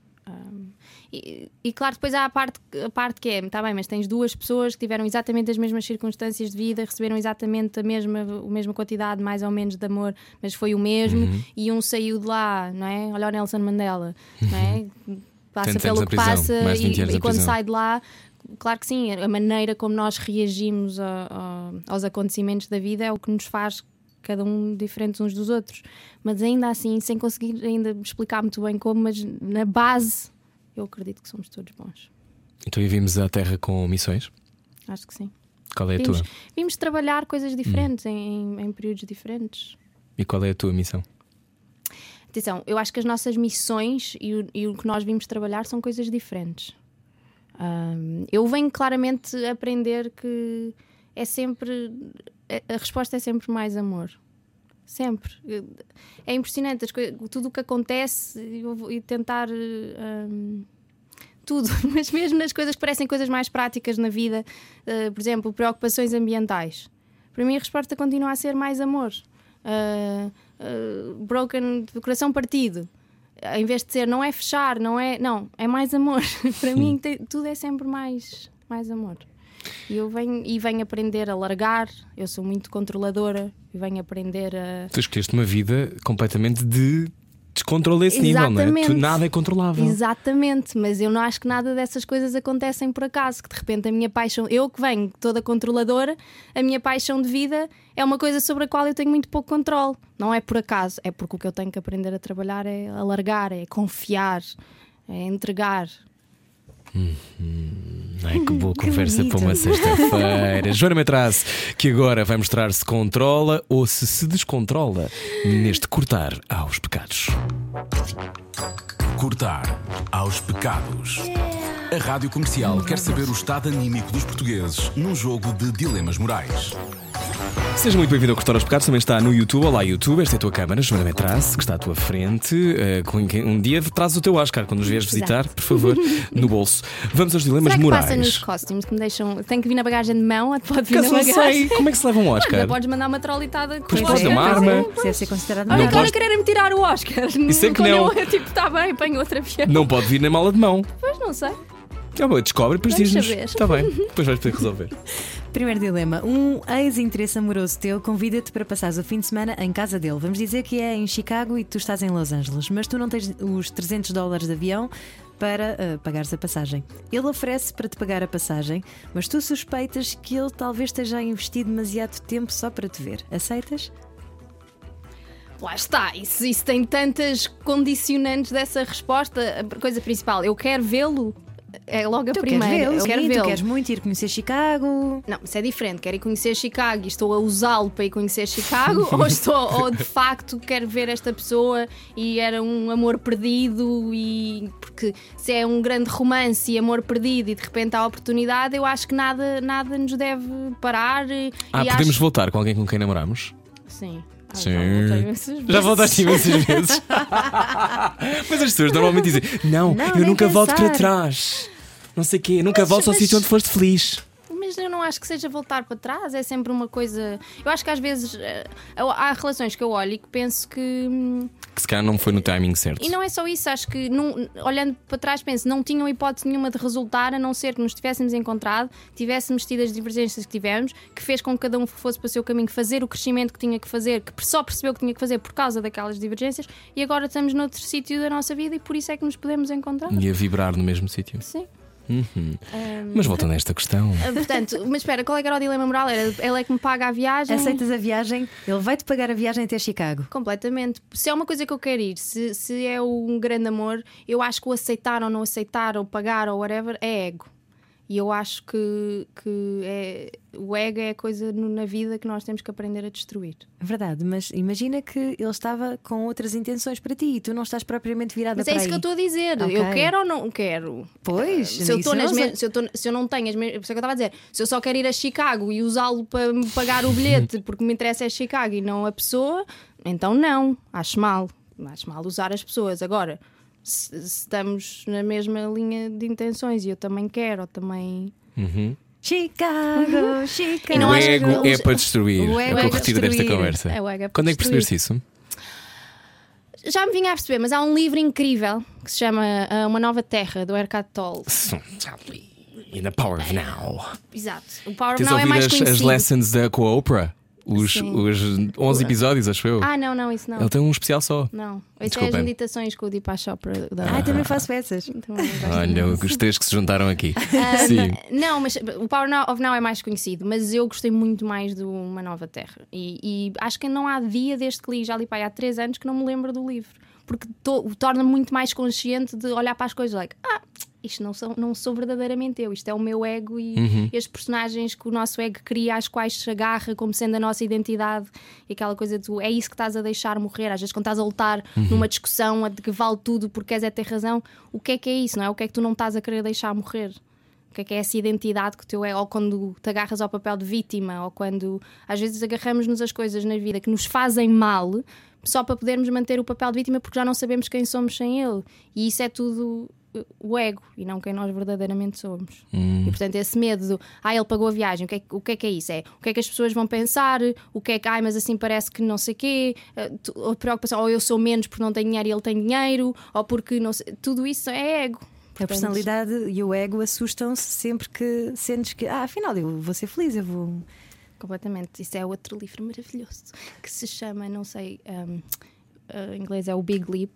E, e claro, depois há a parte, a parte que é, está bem, mas tens duas pessoas que tiveram exatamente as mesmas circunstâncias de vida, receberam exatamente a mesma, a mesma quantidade, mais ou menos, de amor, mas foi o mesmo, e um saiu de lá, não é? Olha o Nelson Mandela, não é? Passa Tantos pelo que passa mais de 20 e, e quando sai de lá, claro que sim, a maneira como nós reagimos a- a- aos acontecimentos da vida é o que nos faz cada um diferentes uns dos outros. Mas ainda assim, sem conseguir ainda explicar muito bem como, mas na base, eu acredito que somos todos bons. Então e vimos a Terra com missões? Acho que sim. Qual é a Vimos, tua? vimos trabalhar coisas diferentes em, em períodos diferentes. E qual é a tua missão? Atenção, eu acho que as nossas missões e o, e o que nós vimos trabalhar são coisas diferentes. Ahm, eu venho claramente aprender que é sempre. A- resposta é sempre mais amor. Sempre. É impressionante as coi- tudo o que acontece e tentar. ahm, tudo, mas mesmo nas coisas que parecem coisas mais práticas na vida, eh, por exemplo, preocupações ambientais. Para mim, a resposta continua a ser mais amor. Ah, ah, broken, coração partido. Em vez de ser, não é fechar, não é. Não, é mais amor. Para mim, tudo é sempre mais, mais amor. E eu venho, e venho aprender a largar. Eu sou muito controladora e venho aprender a. Tu escolheste uma vida completamente de descontrole esse nível, não é? Tu, nada é controlável. Exatamente, mas eu não acho que nada dessas coisas acontecem por acaso. Que de repente a minha paixão, eu que venho toda controladora, a minha paixão de vida é uma coisa sobre a qual eu tenho muito pouco controle. Não é por acaso, é porque o que eu tenho que aprender a trabalhar é alargar, é confiar, é entregar. Ai, que boa conversa bonito. para uma sexta-feira. Joana Metraz, que agora vai mostrar se controla ou se se descontrola neste cortar aos pecados. Cortar aos pecados. A Rádio Comercial quer saber o estado anímico dos portugueses num jogo de dilemas morais. Seja muito bem-vindo ao Cortar aos Pecados, também está no YouTube. Olá, YouTube, esta é a tua câmara, Joana Metraz, que está à tua frente. Eh, com quem- um dia traz o teu Oscar quando nos vieres visitar, por favor, no bolso. Vamos aos dilemas Será que morais. passa nos costumes que me deixam. Tem que vir na bagagem de mão ou pode vir Caso na não bagagem? sei, como é que se leva um Oscar? Ainda podes mandar uma trolitada com Pois o pode, Oscar. uma arma. Isso deve ser considerado Olha, Não agora querem-me tirar o Oscar. Isso é que não. Eu, tipo, está bem, apanho outro avião. Não pode vir na mala de mão. Pois não sei. Ah, bom, descobre, depois diz-nos. Está bem, depois vais poder resolver. Primeiro dilema. Um ex-interesse amoroso teu convida-te para passares o fim de semana em casa dele. Vamos dizer que é em Chicago e tu estás em Los Angeles, mas tu não tens os 300 dólares de avião para ah, pagares a passagem. Ele oferece para te pagar a passagem, mas tu suspeitas que ele talvez esteja a investir demasiado tempo só para te ver. Aceitas? Lá está, isso, isso tem tantas condicionantes dessa resposta. A coisa principal, eu quero vê-lo, é logo a Tu primeira. queres vê-lo? eu quero sim, tu vê-lo. queres muito ir conhecer Chicago. Não, isso é diferente. Quero ir conhecer Chicago e estou a usá-lo para ir conhecer Chicago, ou, estou, ou de facto quero ver esta pessoa e era um amor perdido e porque se é um grande romance e amor perdido e de repente há oportunidade, eu acho que nada, nada nos deve parar. e- Ah, e podemos acho... voltar com alguém com quem namoramos? Sim. Sim. já voltaste imensas vezes. Mas as pessoas normalmente dizem: Não, Não, eu nunca volto para pensar. trás. Não sei o quê, nunca volto ao mas- sítio onde foste feliz. Mas eu não acho que seja voltar para trás, é sempre uma coisa. Eu acho que às vezes eh, há relações que eu olho e que penso que. hum, Que se calhar não foi no timing certo. E não é só isso, acho que não- olhando para trás penso, não tinham hipótese nenhuma de resultar a não ser que nos tivéssemos encontrado, tivéssemos tido as divergências que tivemos, que fez com que cada um fosse para o seu caminho fazer o crescimento que tinha que fazer, que só percebeu que tinha que fazer por causa daquelas divergências, e agora estamos noutro sítio da nossa vida e por isso é que nos podemos encontrar. E a vibrar no mesmo sítio. Sim. Mas voltando a esta questão. Ah, Portanto, mas espera, qual é que era o dilema moral? Era ele é que me paga a viagem? Aceitas a viagem, ele vai-te pagar a viagem até Chicago. Completamente. Se é uma coisa que eu quero ir, se, se é um grande amor, eu acho que o aceitar ou não aceitar, ou pagar ou whatever, é ego. E eu acho que, que é, o ego é a coisa no- na vida que nós temos que aprender a destruir. Verdade, mas imagina que ele estava com outras intenções para ti e tu não estás propriamente virada Mas é para isso aí. que eu estou a dizer. Ok. Eu quero ou não quero? Pois, Se eu, estou nas mes- se, eu estou- se eu não tenho as mesmas. Por isso é que eu estava a dizer. Se eu só quero ir a Chicago e usá-lo para me pagar o bilhete porque me interessa é Chicago e não a pessoa, então não. Acho mal. Acho mal usar as pessoas. Agora, se, estamos na mesma linha de intenções e eu também quero, ou também. Chicago, Chicago. E não o achas ego que- é para destruir. O é ego o que é eu para retiro desta conversa. É o ego é para Quando é que percebeste isso? Já me vinha a perceber, mas há um livro incrível que se chama ah, Uma Nova Terra, do Erkat Tolle. In the power of now. Exato. O Power of Tens Now é mais as, as conhecido. lessons da, com a Oprah? Os, Sim. os 11 episódios, acho eu. Ah, não, não, isso não. Ele tem um especial só. Não. Isso é as meditações com o Deepak Chopra. Da... Ah, também faço essas. Então, gosto Olha, os três que se juntaram aqui. Um, Sim. Não, mas o Power of Now é mais conhecido, mas eu gostei muito mais do Uma Nova Terra. E, e acho que não há dia desde que li, já li para aí há três anos, que não me lembro do livro. Porque to- o torna-me muito mais consciente de olhar para as coisas, like, ah, isto não sou, não sou verdadeiramente eu, isto é o meu ego e Uhum. estes personagens que o nosso ego cria, às quais se agarra como sendo a nossa identidade e aquela coisa do é isso que estás a deixar morrer. Às vezes, quando estás a lutar Uhum. numa discussão a de que vale tudo porque queres é ter razão, o que é que é isso, não é? O que é que tu não estás a querer deixar morrer? O que é que é essa identidade que o teu é? Ou quando te agarras ao papel de vítima, ou quando às vezes agarramos-nos as coisas na vida que nos fazem mal só para podermos manter o papel de vítima porque já não sabemos quem somos sem ele. E isso é tudo o ego e não quem nós verdadeiramente somos. E portanto, esse medo do ah, ele pagou a viagem, o que, é, que- o que é que é isso? É o que é que as pessoas vão pensar, o que é que, ai, mas assim parece que não sei quê, tu- a preocupação, ou eu sou menos porque não tenho dinheiro e ele tem dinheiro, ou porque não sei, tudo isso é ego. A Portanto, personalidade e o ego assustam-se sempre que sentes que, ah, afinal, eu vou ser feliz, eu vou. Completamente. Isso é outro livro maravilhoso que se chama, não sei, um, uh, em inglês é o Big Leap,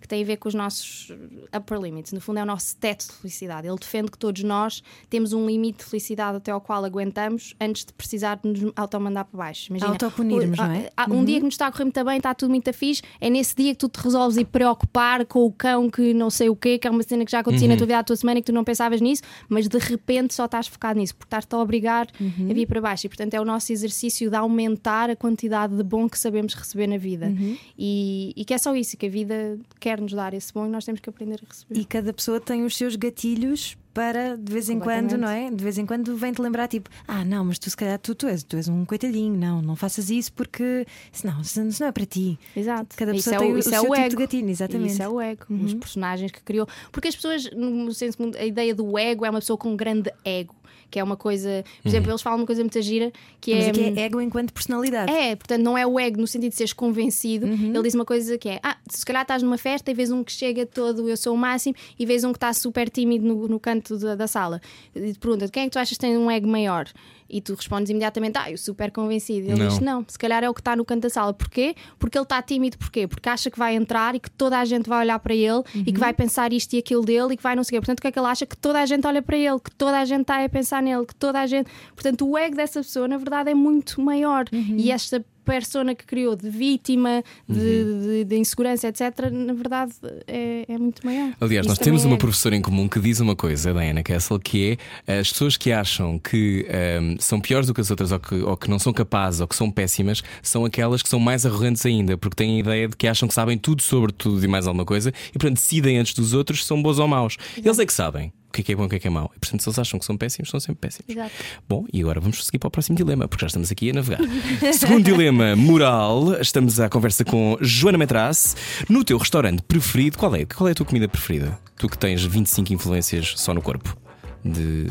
que tem a ver com os nossos upper limits. No fundo, é o nosso teto de felicidade. Ele defende que todos nós temos um limite de felicidade até ao qual aguentamos antes de precisar de nos automandar para baixo. Imagina, Autopunirmos, o- não é? há- há Um dia que nos está a correr muito bem, está tudo muito fixe, é nesse dia que tu te resolves ir preocupar com o cão que não sei o quê, que é uma cena que já acontecia na tua vida, à tua semana e que tu não pensavas nisso, mas de repente só estás focado nisso, porque estás-te a obrigar a vir para baixo. E portanto é o nosso exercício de aumentar a quantidade de bom que sabemos receber na vida. E, e que é só isso, que a vida quer nos dar esse bom e nós temos que aprender a receber. E cada pessoa tem os seus gatilhos para de vez em quando, não é? De vez em quando vem-te lembrar, tipo, ah, não, mas tu se calhar tu, tu, és, tu és um coitadinho, não, não faças isso porque isso não, isso não é para ti. Exato. Cada Isso pessoa é tem o, o isso seu é o tipo ego. gatilho, exatamente. Isso é o ego. Os personagens que criou. Porque as pessoas, no senso, a ideia do ego é uma pessoa com um grande ego. Que é uma coisa. Por exemplo, eles falam uma coisa muito gira que Mas é. aqui é ego enquanto personalidade. É, portanto, não é o ego no sentido de seres convencido. Ele diz uma coisa que é: ah, se calhar estás numa festa e vês um que chega todo, eu sou o máximo, e vês um que está super tímido no, no canto da, da sala. E te pergunta: quem é que tu achas que tem um ego maior? E tu respondes imediatamente: ah, eu super convencido. E ele Não. diz: não, se calhar é o que está no canto da sala. Porquê? Porque ele está tímido, porquê? Porque acha que vai entrar e que toda a gente vai olhar para ele e que vai pensar isto e aquilo dele e que vai não sei o quê. Portanto, o que é que ele acha? Que toda a gente olha para ele, que toda a gente está a pensar nele, que toda a gente. Portanto, o ego dessa pessoa, na verdade, é muito maior. E esta persona que criou de vítima, de, de- de insegurança, etc., na verdade, é, é muito maior. Aliás, Isso nós temos uma é- professora em comum que diz uma coisa, a Diana Kessel, que é as pessoas que acham que ehm, são piores do que as outras ou que, ou que não são capazes ou que são péssimas são aquelas que são mais arrogantes ainda, porque têm a ideia de que acham que sabem tudo sobre tudo e mais alguma coisa e, portanto, decidem antes dos outros se são bons ou maus. Eles é que sabem o que é que é bom e o que é que é mau. E, portanto, se eles acham que são péssimos, são sempre péssimos. Exato. Bom, e agora vamos seguir para o próximo dilema, porque já estamos aqui a navegar. Segundo dilema moral, estamos à conversa com Joana Metras. No teu restaurante preferido, qual é? Qual é a tua comida preferida? Tu que tens 25 influências só no corpo de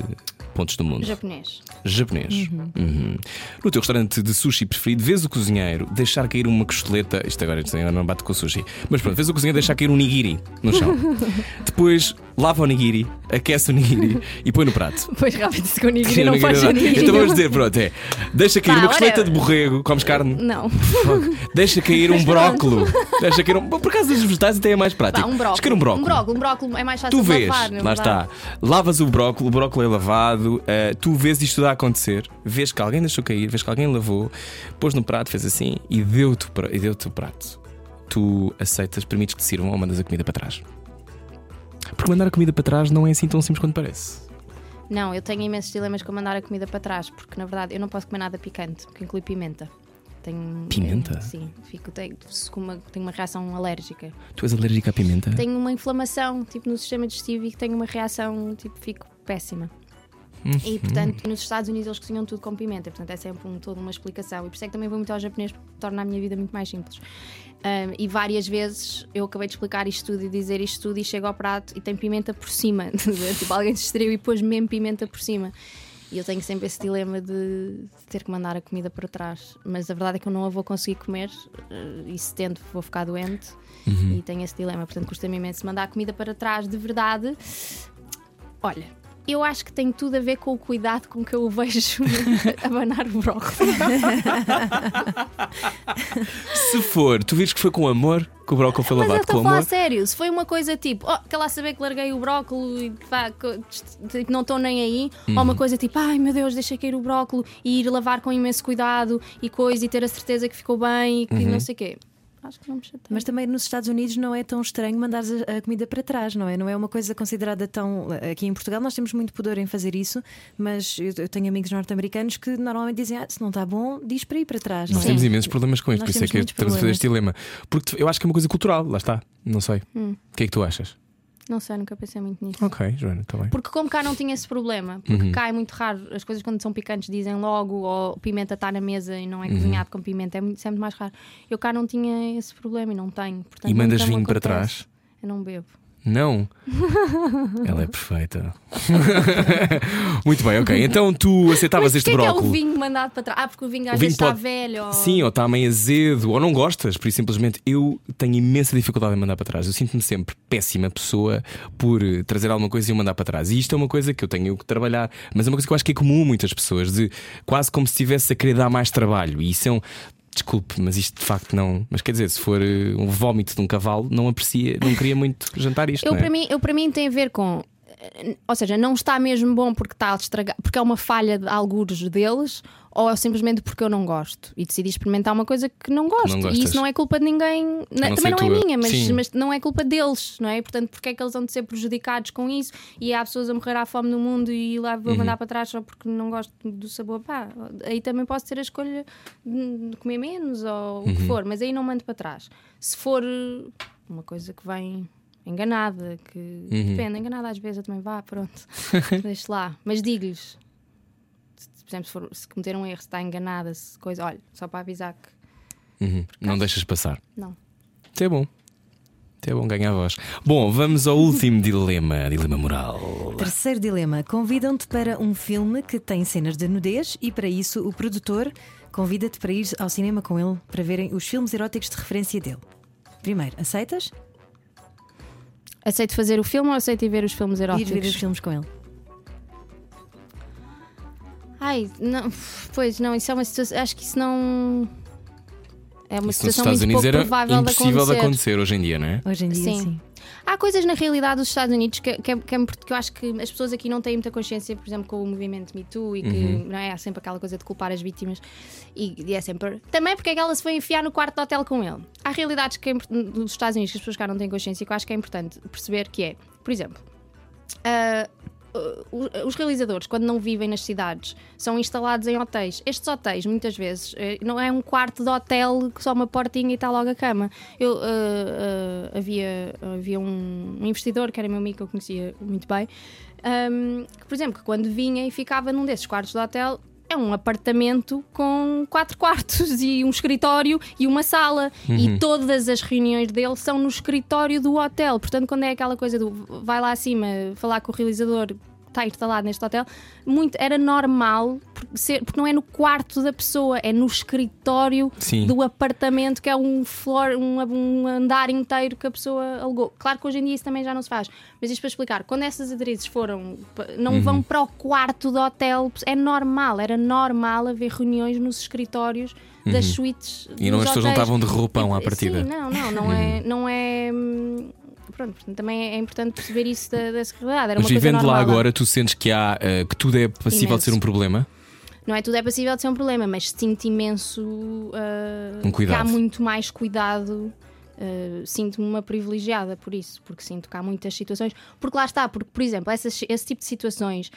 pontos do mundo? Japonês. Japonês. Uhum. No teu restaurante de sushi preferido, vês o cozinheiro deixar cair uma costeleta. Isto agora, isto agora não bate com o sushi. Mas pronto, vês o cozinheiro deixar cair um nigiri no chão. Depois lava o nigiri, aquece o nigiri e põe no prato. Pois realmente, se com o nigiri não o faz nigiri nigiri. Então vamos dizer, pronto, é. Deixa cair uma costeleta de borrego, comes carne. Não. Deixa cair um brócolo. Deixa cair um. Por causa dos vegetais até é mais prático. Pá, um Deixa cair um brócolo. Um brócolis, um brócolis é mais fácil Tu de vês, lavar, na lá está. Lavas o brócolis, o brócolis é lavado, eh, tu vês isto tudo a acontecer, vês que alguém deixou cair, vês que alguém lavou, pôs no prato, fez assim e deu-te e deu-te o prato. Tu aceitas, permites que te sirvam ou mandas a comida para trás? Porque mandar a comida para trás não é assim tão simples quanto parece. Não, eu tenho imensos dilemas com mandar a comida para trás, porque na verdade eu não posso comer nada picante, que inclui pimenta. Tenho, Pimenta? eh, sim, fico, tenho, uma, tenho uma reação alérgica. Tu és alérgica à pimenta? Tenho uma inflamação tipo, no sistema digestivo e tenho uma reação, tipo, fico péssima. E portanto, nos Estados Unidos eles cozinham tudo com pimenta, portanto é sempre um, toda uma explicação. E por isso é que também vou muito ao japonês, porque torna a minha vida muito mais simples. Um, e várias vezes eu acabei de explicar isto tudo e dizer isto tudo e chego ao prato e tem pimenta por cima. tipo, alguém se distraiu e pôs mesmo pimenta por cima. E eu tenho sempre esse dilema de ter que mandar a comida para trás. Mas a verdade é que eu não a vou conseguir comer eh, e se tento vou ficar doente. E tenho esse dilema. Portanto, custa-me imenso mandar a comida para trás de verdade. Olha, eu acho que tem tudo a ver com o cuidado com que eu o vejo abanar o brócolis. Se for, tu vires que foi com amor que o brócolis foi Mas eu lavado estou com a falar amor. sério. Se foi uma coisa tipo, oh, quer lá saber que larguei o brócolis e pá, tipo, não estou nem aí, ou Uhum. uma coisa tipo, ai meu Deus, deixei cair o brócolis e ir lavar com imenso cuidado e coisa e ter a certeza que ficou bem e que Uhum. não sei o quê. Acho que não me chatei. Mas também nos Estados Unidos não é tão estranho mandar a comida para trás, não é? Não é uma coisa considerada tão. Aqui em Portugal nós temos muito pudor em fazer isso, mas eu tenho amigos norte-americanos que normalmente dizem: ah, se não está bom, diz para ir para trás. Nós é? temos imensos problemas com isto, Nós por isso é que estamos a fazer este dilema. Porque eu acho que é uma coisa cultural, lá está. Não sei. Hum. O que é que tu achas? Não sei, nunca pensei muito nisso. Ok, Joana, está bem. Porque como cá não tinha esse problema, porque Uhum. cá é muito raro, as coisas quando são picantes dizem logo, ou pimenta está na mesa e não é Uhum. cozinhado com pimenta, é muito, sempre mais raro. Eu cá não tinha esse problema e não tenho. Portanto, E mandas vinho para trás? Eu não bebo. Não. Ela é perfeita. Muito bem, ok. Então tu aceitavas Mas este porquê que é o brócolis. vinho mandado para trás? Ah, porque o vinho às vezes está pode- velho. Ou... Sim, ou está meio azedo, ou não gostas, por isso simplesmente eu tenho imensa dificuldade em mandar para trás. Eu sinto-me sempre péssima pessoa por trazer alguma coisa e mandar para trás. E isto é uma coisa que eu tenho que trabalhar, mas é uma coisa que eu acho que é comum a muitas pessoas, de quase como se estivesse a querer dar mais trabalho. E isso é um. Desculpe, mas isto de facto não. Mas quer dizer, se for eh, um vómito de um cavalo, não aprecia, não queria muito jantar isto. Eu, é? para mim, eu, para mim, tem a ver com. eh, Ou seja, não está mesmo bom porque está a estragar, porque é uma falha de algures deles, ou é simplesmente porque eu não gosto e decidi experimentar uma coisa que não gosto. Não e isso não é culpa de ninguém, não também ser não é tua. minha, mas, mas não é culpa deles, não é? Portanto, porque é que eles vão de ser prejudicados com isso e há pessoas a morrer à fome no mundo e lá Uhum. vou mandar para trás só porque não gosto do sabor? Pá, aí também posso ter a escolha de comer menos ou o que Uhum. for, mas aí não mando para trás. Se for eh, uma coisa que vem enganada, que Uhum. depende, enganada às vezes eu também vá, pronto, deixe lá. Mas digo-lhes, por exemplo, se, for, se cometer um erro, se está enganada, se coisa, olha, só para avisar que Uhum. Não deixas passar. não. Isso é bom. Isso é bom ganhar voz. Bom, vamos ao último dilema, dilema moral. Terceiro dilema: convidam-te para um filme que tem cenas de nudez e para isso o produtor convida-te para ir ao cinema com ele para verem os filmes eróticos de referência dele. Primeiro, aceitas? Aceito fazer o filme ou aceito ir ver os filmes Ir ver os eróticos? filmes com ele. Ai, não, pois não, isso é uma situação. Acho que isso não. É uma Isso nos situação Estados muito Unidos pouco era provável impossível de acontecer. de acontecer hoje em dia, não é? Hoje em dia, Sim. sim. Há coisas na realidade dos Estados Unidos que, que, é- que, é que eu acho que as pessoas aqui não têm muita consciência, por exemplo, com o movimento Me Too e que Uhum. não é? há sempre aquela coisa de culpar as vítimas e, e é sempre. Também porque é que ela se foi enfiar no quarto de hotel com ele. Há realidades que é import- nos Estados Unidos que as pessoas cá não têm consciência e que eu acho que é importante perceber que é, por exemplo. o- os realizadores, quando não vivem nas cidades, são instalados em hotéis. Estes hotéis, muitas vezes, eh, não é um quarto de hotel que só uma portinha e está logo a cama. Eu, ah, ah, havia, havia um investidor, que era meu amigo, que eu conhecia muito bem, ahm, que, por exemplo, que quando vinha e ficava num desses quartos de hotel. É um apartamento com quatro quartos e um escritório e uma sala. E todas as reuniões dele são no escritório do hotel. Portanto, quando é aquela coisa do vai lá acima falar com o realizador, está instalado neste hotel, muito, era normal, porque, ser, porque não é no quarto da pessoa, é no escritório Sim. do apartamento, que é um, floor, um, um andar inteiro que a pessoa alugou. Claro que hoje em dia isso também já não se faz, mas isto para explicar, quando essas atrizes foram, não Uhum. vão para o quarto do hotel, é normal, era normal haver reuniões nos escritórios das suítes. Uhum. E não, as pessoas não estavam de roupão à Sim, partida. não, não, não é. Não é hum, Pronto, portanto, também é importante perceber isso da, dessa realidade. Era Mas vivendo lá normal. agora, tu sentes que há eh, que tudo é passível de Imenso. ser um problema? Não é tudo é passível de ser um problema, mas sinto imenso uh, Um cuidado. que há muito mais cuidado. Uh, sinto-me uma privilegiada por isso, porque sinto que há muitas situações. Porque lá está, porque, por exemplo, essas- esse tipo de situações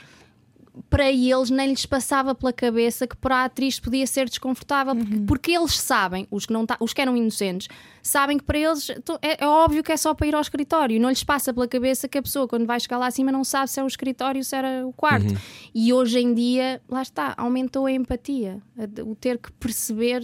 para eles nem lhes passava pela cabeça que para a atriz podia ser desconfortável, porque, porque eles sabem, os que, não tá- os que eram inocentes, sabem que para eles é, é óbvio que é só para ir ao escritório, não lhes passa pela cabeça que a pessoa, quando vai chegar lá acima, não sabe se é o escritório, se era o quarto. E hoje em dia, lá está, aumentou a empatia, o ter que perceber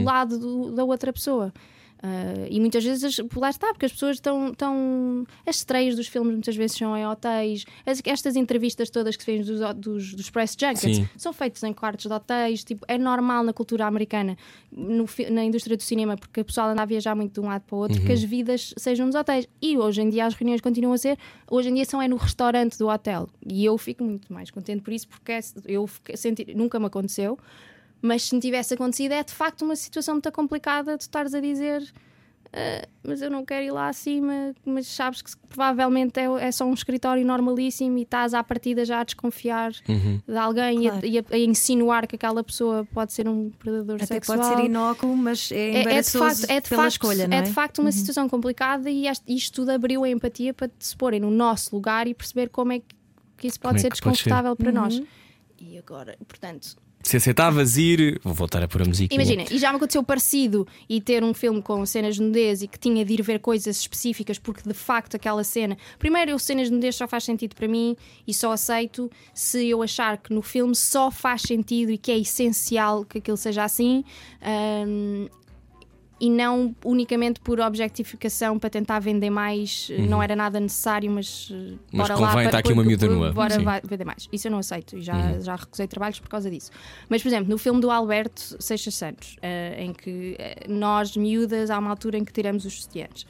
o lado do- da outra pessoa. Ah, e muitas vezes, lá está, porque as pessoas estão, estão. As estreias dos filmes muitas vezes são em hotéis. As- estas entrevistas todas que se vêem dos, dos, dos press junkets Sim. são feitas em quartos de hotéis. Tipo, é normal na cultura americana, no na indústria do cinema, porque o pessoal anda a viajar muito de um lado para o outro, que as vidas sejam nos hotéis. E hoje em dia as reuniões continuam a ser. Hoje em dia são é no restaurante do hotel. E eu fico muito mais contente por isso, porque é- eu fiquei- senti, nunca me aconteceu. Mas se me tivesse acontecido, é de facto uma situação muito complicada de estares a dizer. "Ah, mas eu não quero ir lá acima, mas sabes que provavelmente é, é só um escritório normalíssimo e estás à partida já a desconfiar de alguém e a- Claro. e, a, insinuar que aquela pessoa pode ser um predador Até sexual. pode ser inócuo, mas é É- é, de facto, é de pela facto, escolha, não é? é de facto uma situação complicada e este- isto tudo abriu a empatia para se porem no nosso lugar e perceber como é que, que isso Como pode é ser pode ser? desconfortável para nós. E agora, portanto, Se aceitavas ir, vou voltar a pôr a música. Imagina, e já me aconteceu parecido e ter um filme com cenas de nudez e que tinha de ir ver coisas específicas porque de facto aquela cena. Primeiro, eu cenas de nudez só faz sentido para mim e só aceito se eu achar que no filme só faz sentido e que é essencial que aquilo seja assim. hum, e não unicamente por objetificação para tentar vender mais, não era nada necessário, mas, eh, Uhum. Mas bora convém, lá para- aqui uma miúda nua. Bora Sim. Uhum. vender mais. Isso eu não aceito e já, já recusei trabalhos por causa disso. Mas, por exemplo, no filme do Alberto Seixas Santos, eh, em que eh, nós, miúdas, há uma altura em que tiramos os sutiãs.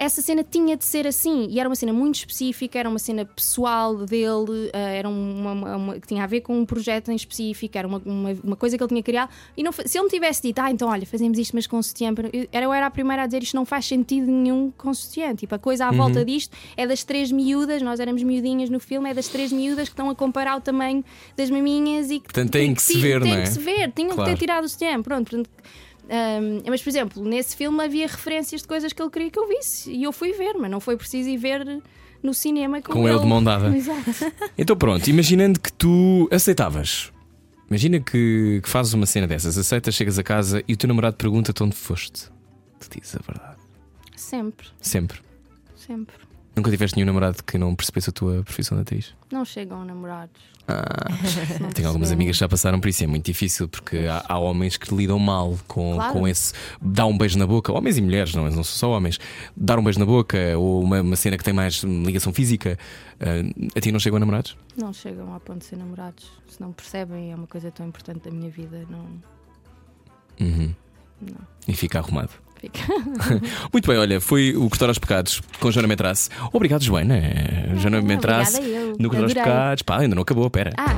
Essa cena tinha de ser assim, e era uma cena muito específica, era uma cena pessoal dele, eh, era uma, uma- uma- que tinha a ver com um projeto em específico, era uma, uma, uma coisa que ele tinha criado. E não, se ele me tivesse dito, ah, então olha, fazemos isto, mas com sutiã, eu era, eu era a primeira a dizer isto não faz sentido nenhum com sutiã. Tipo, a coisa à volta disto é das três miúdas, nós éramos miudinhas no filme, é das três miúdas que estão a comparar o tamanho das maminhas e que Portanto, tem que se sim, ver, tem não é? que se ver, tinham Claro. que ter tirado o sutiã, pronto. portanto, um, mas, por exemplo, nesse filme havia referências de coisas que ele queria que eu visse e eu fui ver, mas não foi preciso ir ver no cinema com, Com ele de mão dada. Exato. Então pronto, imaginando que tu aceitavas. Imagina que, que fazes uma cena dessas, aceitas, chegas a casa e o teu namorado pergunta-te onde foste. Tu dizes a verdade. Sempre, Sempre. sempre. Nunca tiveste nenhum namorado que não percebesse a tua profissão de atriz? Não chegam namorados. Ah, tenho algumas amigas que já passaram por isso, é muito difícil porque há, há homens que lidam mal com, Claro. com esse. Dar um beijo na boca, homens e mulheres, não, não são só homens. Dar um beijo na boca ou uma, uma cena que tem mais ligação física. ah, a ti não chegam a namorados? Não chegam ao ponto de ser namorados. Se não percebem, é uma coisa tão importante da minha vida. Não. Uhum. Não. E fica arrumado. Fica. Muito bem, olha, foi o Cortar aos Pecados com Joana Metrace. Obrigado, Joana. Joana Metrace obrigada eu. No Cortar aos Adorei. Pecados. Pá, ainda não acabou, pera. Ah,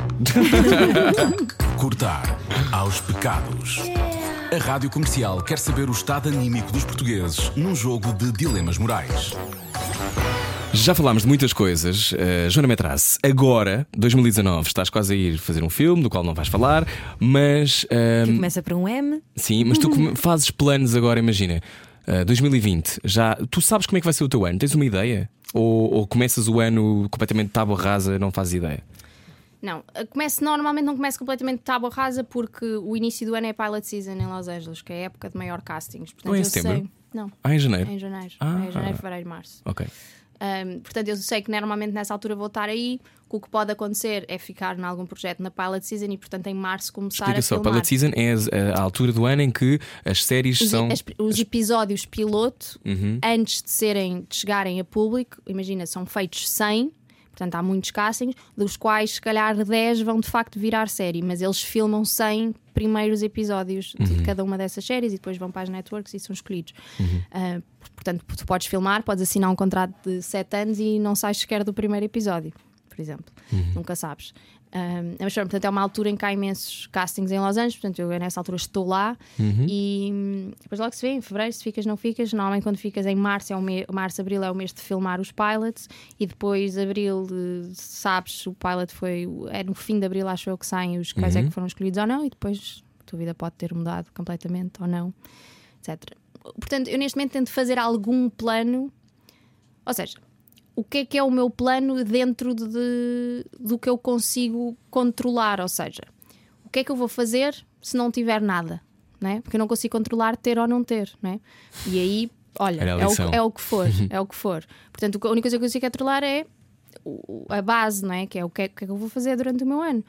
Cortar aos pecados. A Rádio Comercial quer saber o estado anímico dos portugueses num jogo de dilemas morais. Já falámos de muitas coisas. Uh, Joana Metrace, agora, 2019, estás quase a ir fazer um filme do qual não vais falar, mas. Que ahm, começa por um M. sim, mas tu fazes planos agora, imagina. Uh, 2020, já. Tu sabes como é que vai ser o teu ano? Tens uma ideia? Ou, ou começas o ano completamente tábua rasa, não fazes ideia? não. Começo, normalmente não começo completamente de tábua rasa porque o início do ano é Pilot Season em Los Angeles, que é a época de maior castings. Portanto, Não é em setembro? sei. Não, Ah, em é janeiro. em janeiro. Ah. É em janeiro, fevereiro, março. Ok. Um, portanto, eu sei que normalmente nessa altura vou estar aí. O que pode acontecer é ficar em algum projeto na Pilot Season e, portanto, em março começar Explica a só, filmar. Pilot Season é a, a altura do ano em que as séries Os, são. as- os episódios piloto, Uhum. antes de serem de chegarem a público, imagina, são feitos 100, Portanto, há muitos castings, dos quais se calhar 10 vão de facto virar série, mas eles filmam 100 primeiros episódios de cada uma dessas séries e depois vão para as networks e são escolhidos. Uh, portanto, tu podes filmar, podes assinar um contrato de 7 anos e não sais sequer do primeiro episódio, por exemplo. Nunca sabes. Um, mas, portanto, é uma altura em que há imensos castings em Los Angeles, portanto, eu nessa altura estou lá. E hum, depois logo se vê em fevereiro se ficas, não ficas. Normalmente, quando ficas em março, é o me- março, abril é o mês de filmar os pilots, e depois, abril, sabes, o pilot foi é no fim de abril, acho eu que saem os quais é que foram escolhidos ou não, e depois a tua vida pode ter mudado completamente ou não, etc. Portanto, eu neste momento tento fazer algum plano, ou seja, o que é que é o meu plano dentro de, do que eu consigo controlar? Ou seja, o que é que eu vou fazer se não tiver nada? Né? Porque eu não consigo controlar ter ou não ter. Né? E aí, olha, é o, que- é o que for. é o que for. Portanto, a única coisa que eu consigo controlar é a base, não é? Que é o que é, o que é que eu vou fazer durante o meu ano.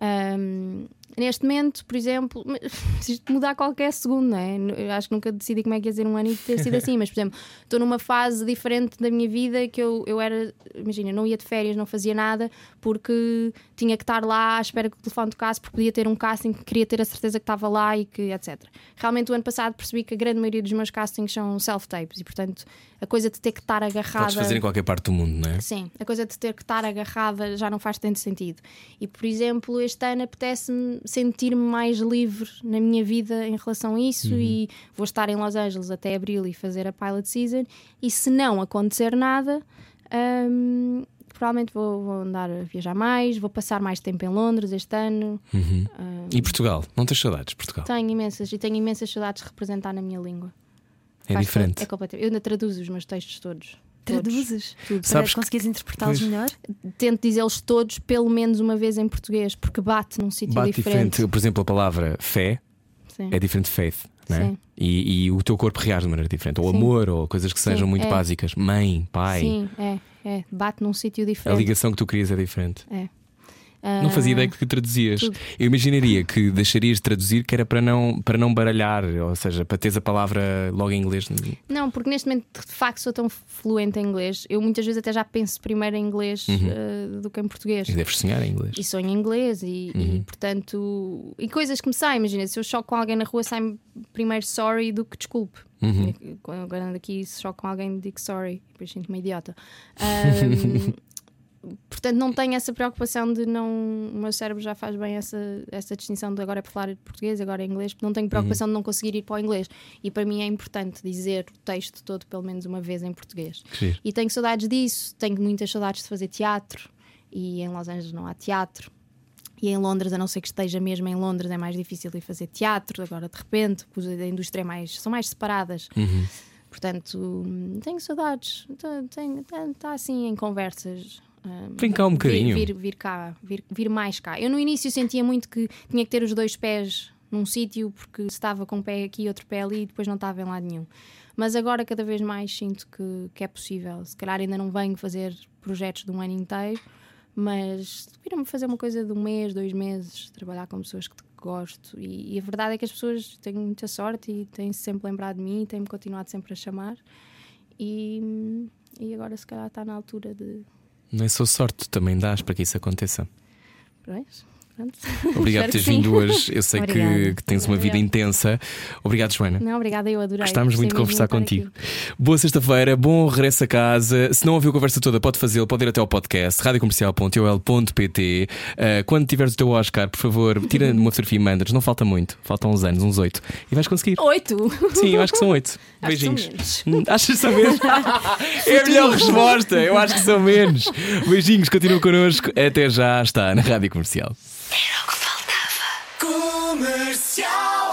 Ahm, neste momento, por exemplo, isto mudar qualquer segundo, não é? Eu acho que nunca decidi como é que ia ser um ano e ter sido assim, mas por exemplo, estou numa fase diferente da minha vida que eu, eu era, imagina, não ia de férias, não fazia nada porque tinha que estar lá à espera que o telefone tocasse, porque podia ter um casting que queria ter a certeza que estava lá e que etc. Realmente, o ano passado percebi que a grande maioria dos meus castings são self-tapes e, portanto, a coisa de ter que estar agarrada. Podes fazer em qualquer parte do mundo, não é? Sim, a coisa de ter que estar agarrada já não faz tanto sentido. E, por exemplo, este ano apetece-me sentir-me mais livre na minha vida em relação a isso e vou estar em Los Angeles até abril e fazer a pilot season. E se não acontecer nada, hum, provavelmente vou, vou andar a viajar mais, vou passar mais tempo em Londres este ano. E Portugal? Não tens saudades, de Portugal? Tenho imensas e tenho imensas saudades de representar na minha língua. É Faz diferente. todo- É completamente. Eu ainda traduzo os meus textos todos. Todos. Traduzes Tudo. para Sabes que- conseguires interpretá-los melhor? tento dizê-los todos pelo menos uma vez em português, porque bate num sítio Bate diferente. diferente. Por exemplo, a palavra fé Sim. é diferente de faith, é? Sim. E, e o teu corpo reage de maneira diferente. Ou Sim. amor, ou coisas que sejam muito é. básicas. Mãe, pai. Sim, é, é. Bate num sítio A diferente. ligação que tu querias é diferente. É. Não fazia Ah, ideia que traduzias. tudo. Eu imaginaria que deixarias de traduzir que era para não, para não baralhar, ou seja, para teres a palavra logo em inglês. Não, porque neste momento de facto sou tão fluente em inglês. Eu muitas vezes até já penso primeiro em inglês eh, do que em português. E deves sonhar em inglês. E sonho em inglês e, e, portanto. E coisas que me saem, imagina, se eu choco com alguém na rua, sai primeiro sorry do que desculpe. Quando eu ando aqui, se choco com alguém, digo sorry, depois sinto-me idiota. Ahm, portanto, não tenho essa preocupação de não. O meu cérebro já faz bem essa, essa distinção de agora é para falar português, agora é inglês, não tenho preocupação de não conseguir ir para o inglês. E para mim é importante dizer o texto todo pelo menos uma vez em português. Giro. E tenho saudades disso, tenho muitas saudades de fazer teatro. E em Los Angeles não há teatro. E em Londres, a não ser que esteja mesmo em Londres, é mais difícil ir fazer teatro. Agora, de repente, porque a indústria é mais, são mais separadas. Portanto, hum, tenho saudades. Está assim em conversas. Cá um vir- bocadinho. Vir, vir cá, vir, vir mais cá. Eu no início sentia muito que tinha que ter os dois pés num sítio, porque estava com um pé aqui e outro pé ali e depois não estava em lado nenhum. Mas agora, cada vez mais, sinto que, que é possível. Se calhar ainda não venho fazer projetos de um ano inteiro, mas vira-me fazer uma coisa de um mês, dois meses, trabalhar com pessoas que gosto. E, e a verdade é que as pessoas têm muita sorte e têm-se sempre lembrado de mim e têm-me continuado sempre a chamar. E, e agora, se calhar, está na altura de. Não é só sorte, também dás para que isso aconteça. Pois, pronto. Obrigado por teres vindo hoje. Eu sei que, que tens uma vida intensa. Obrigado, Joana. Não, obrigada, eu adorei. Gostámos muito de conversar contigo. aqui. Boa sexta-feira, bom regresso a casa. Se não ouviu a conversa toda, pode fazê-lo, pode ir até ao podcast radiocomercial.ol.pt. Uh, quando tiveres o teu Oscar, por favor, tira uma fotografia e mandas. Não falta muito, faltam uns anos, uns oito. E vais conseguir. Oito! Sim, eu acho que são oito. Beijinhos. Hum, Achas que são menos? é a melhor resposta. Eu acho que são menos. Beijinhos, continua connosco. Até já está na Rádio Comercial. Era o que faltava. Comercial.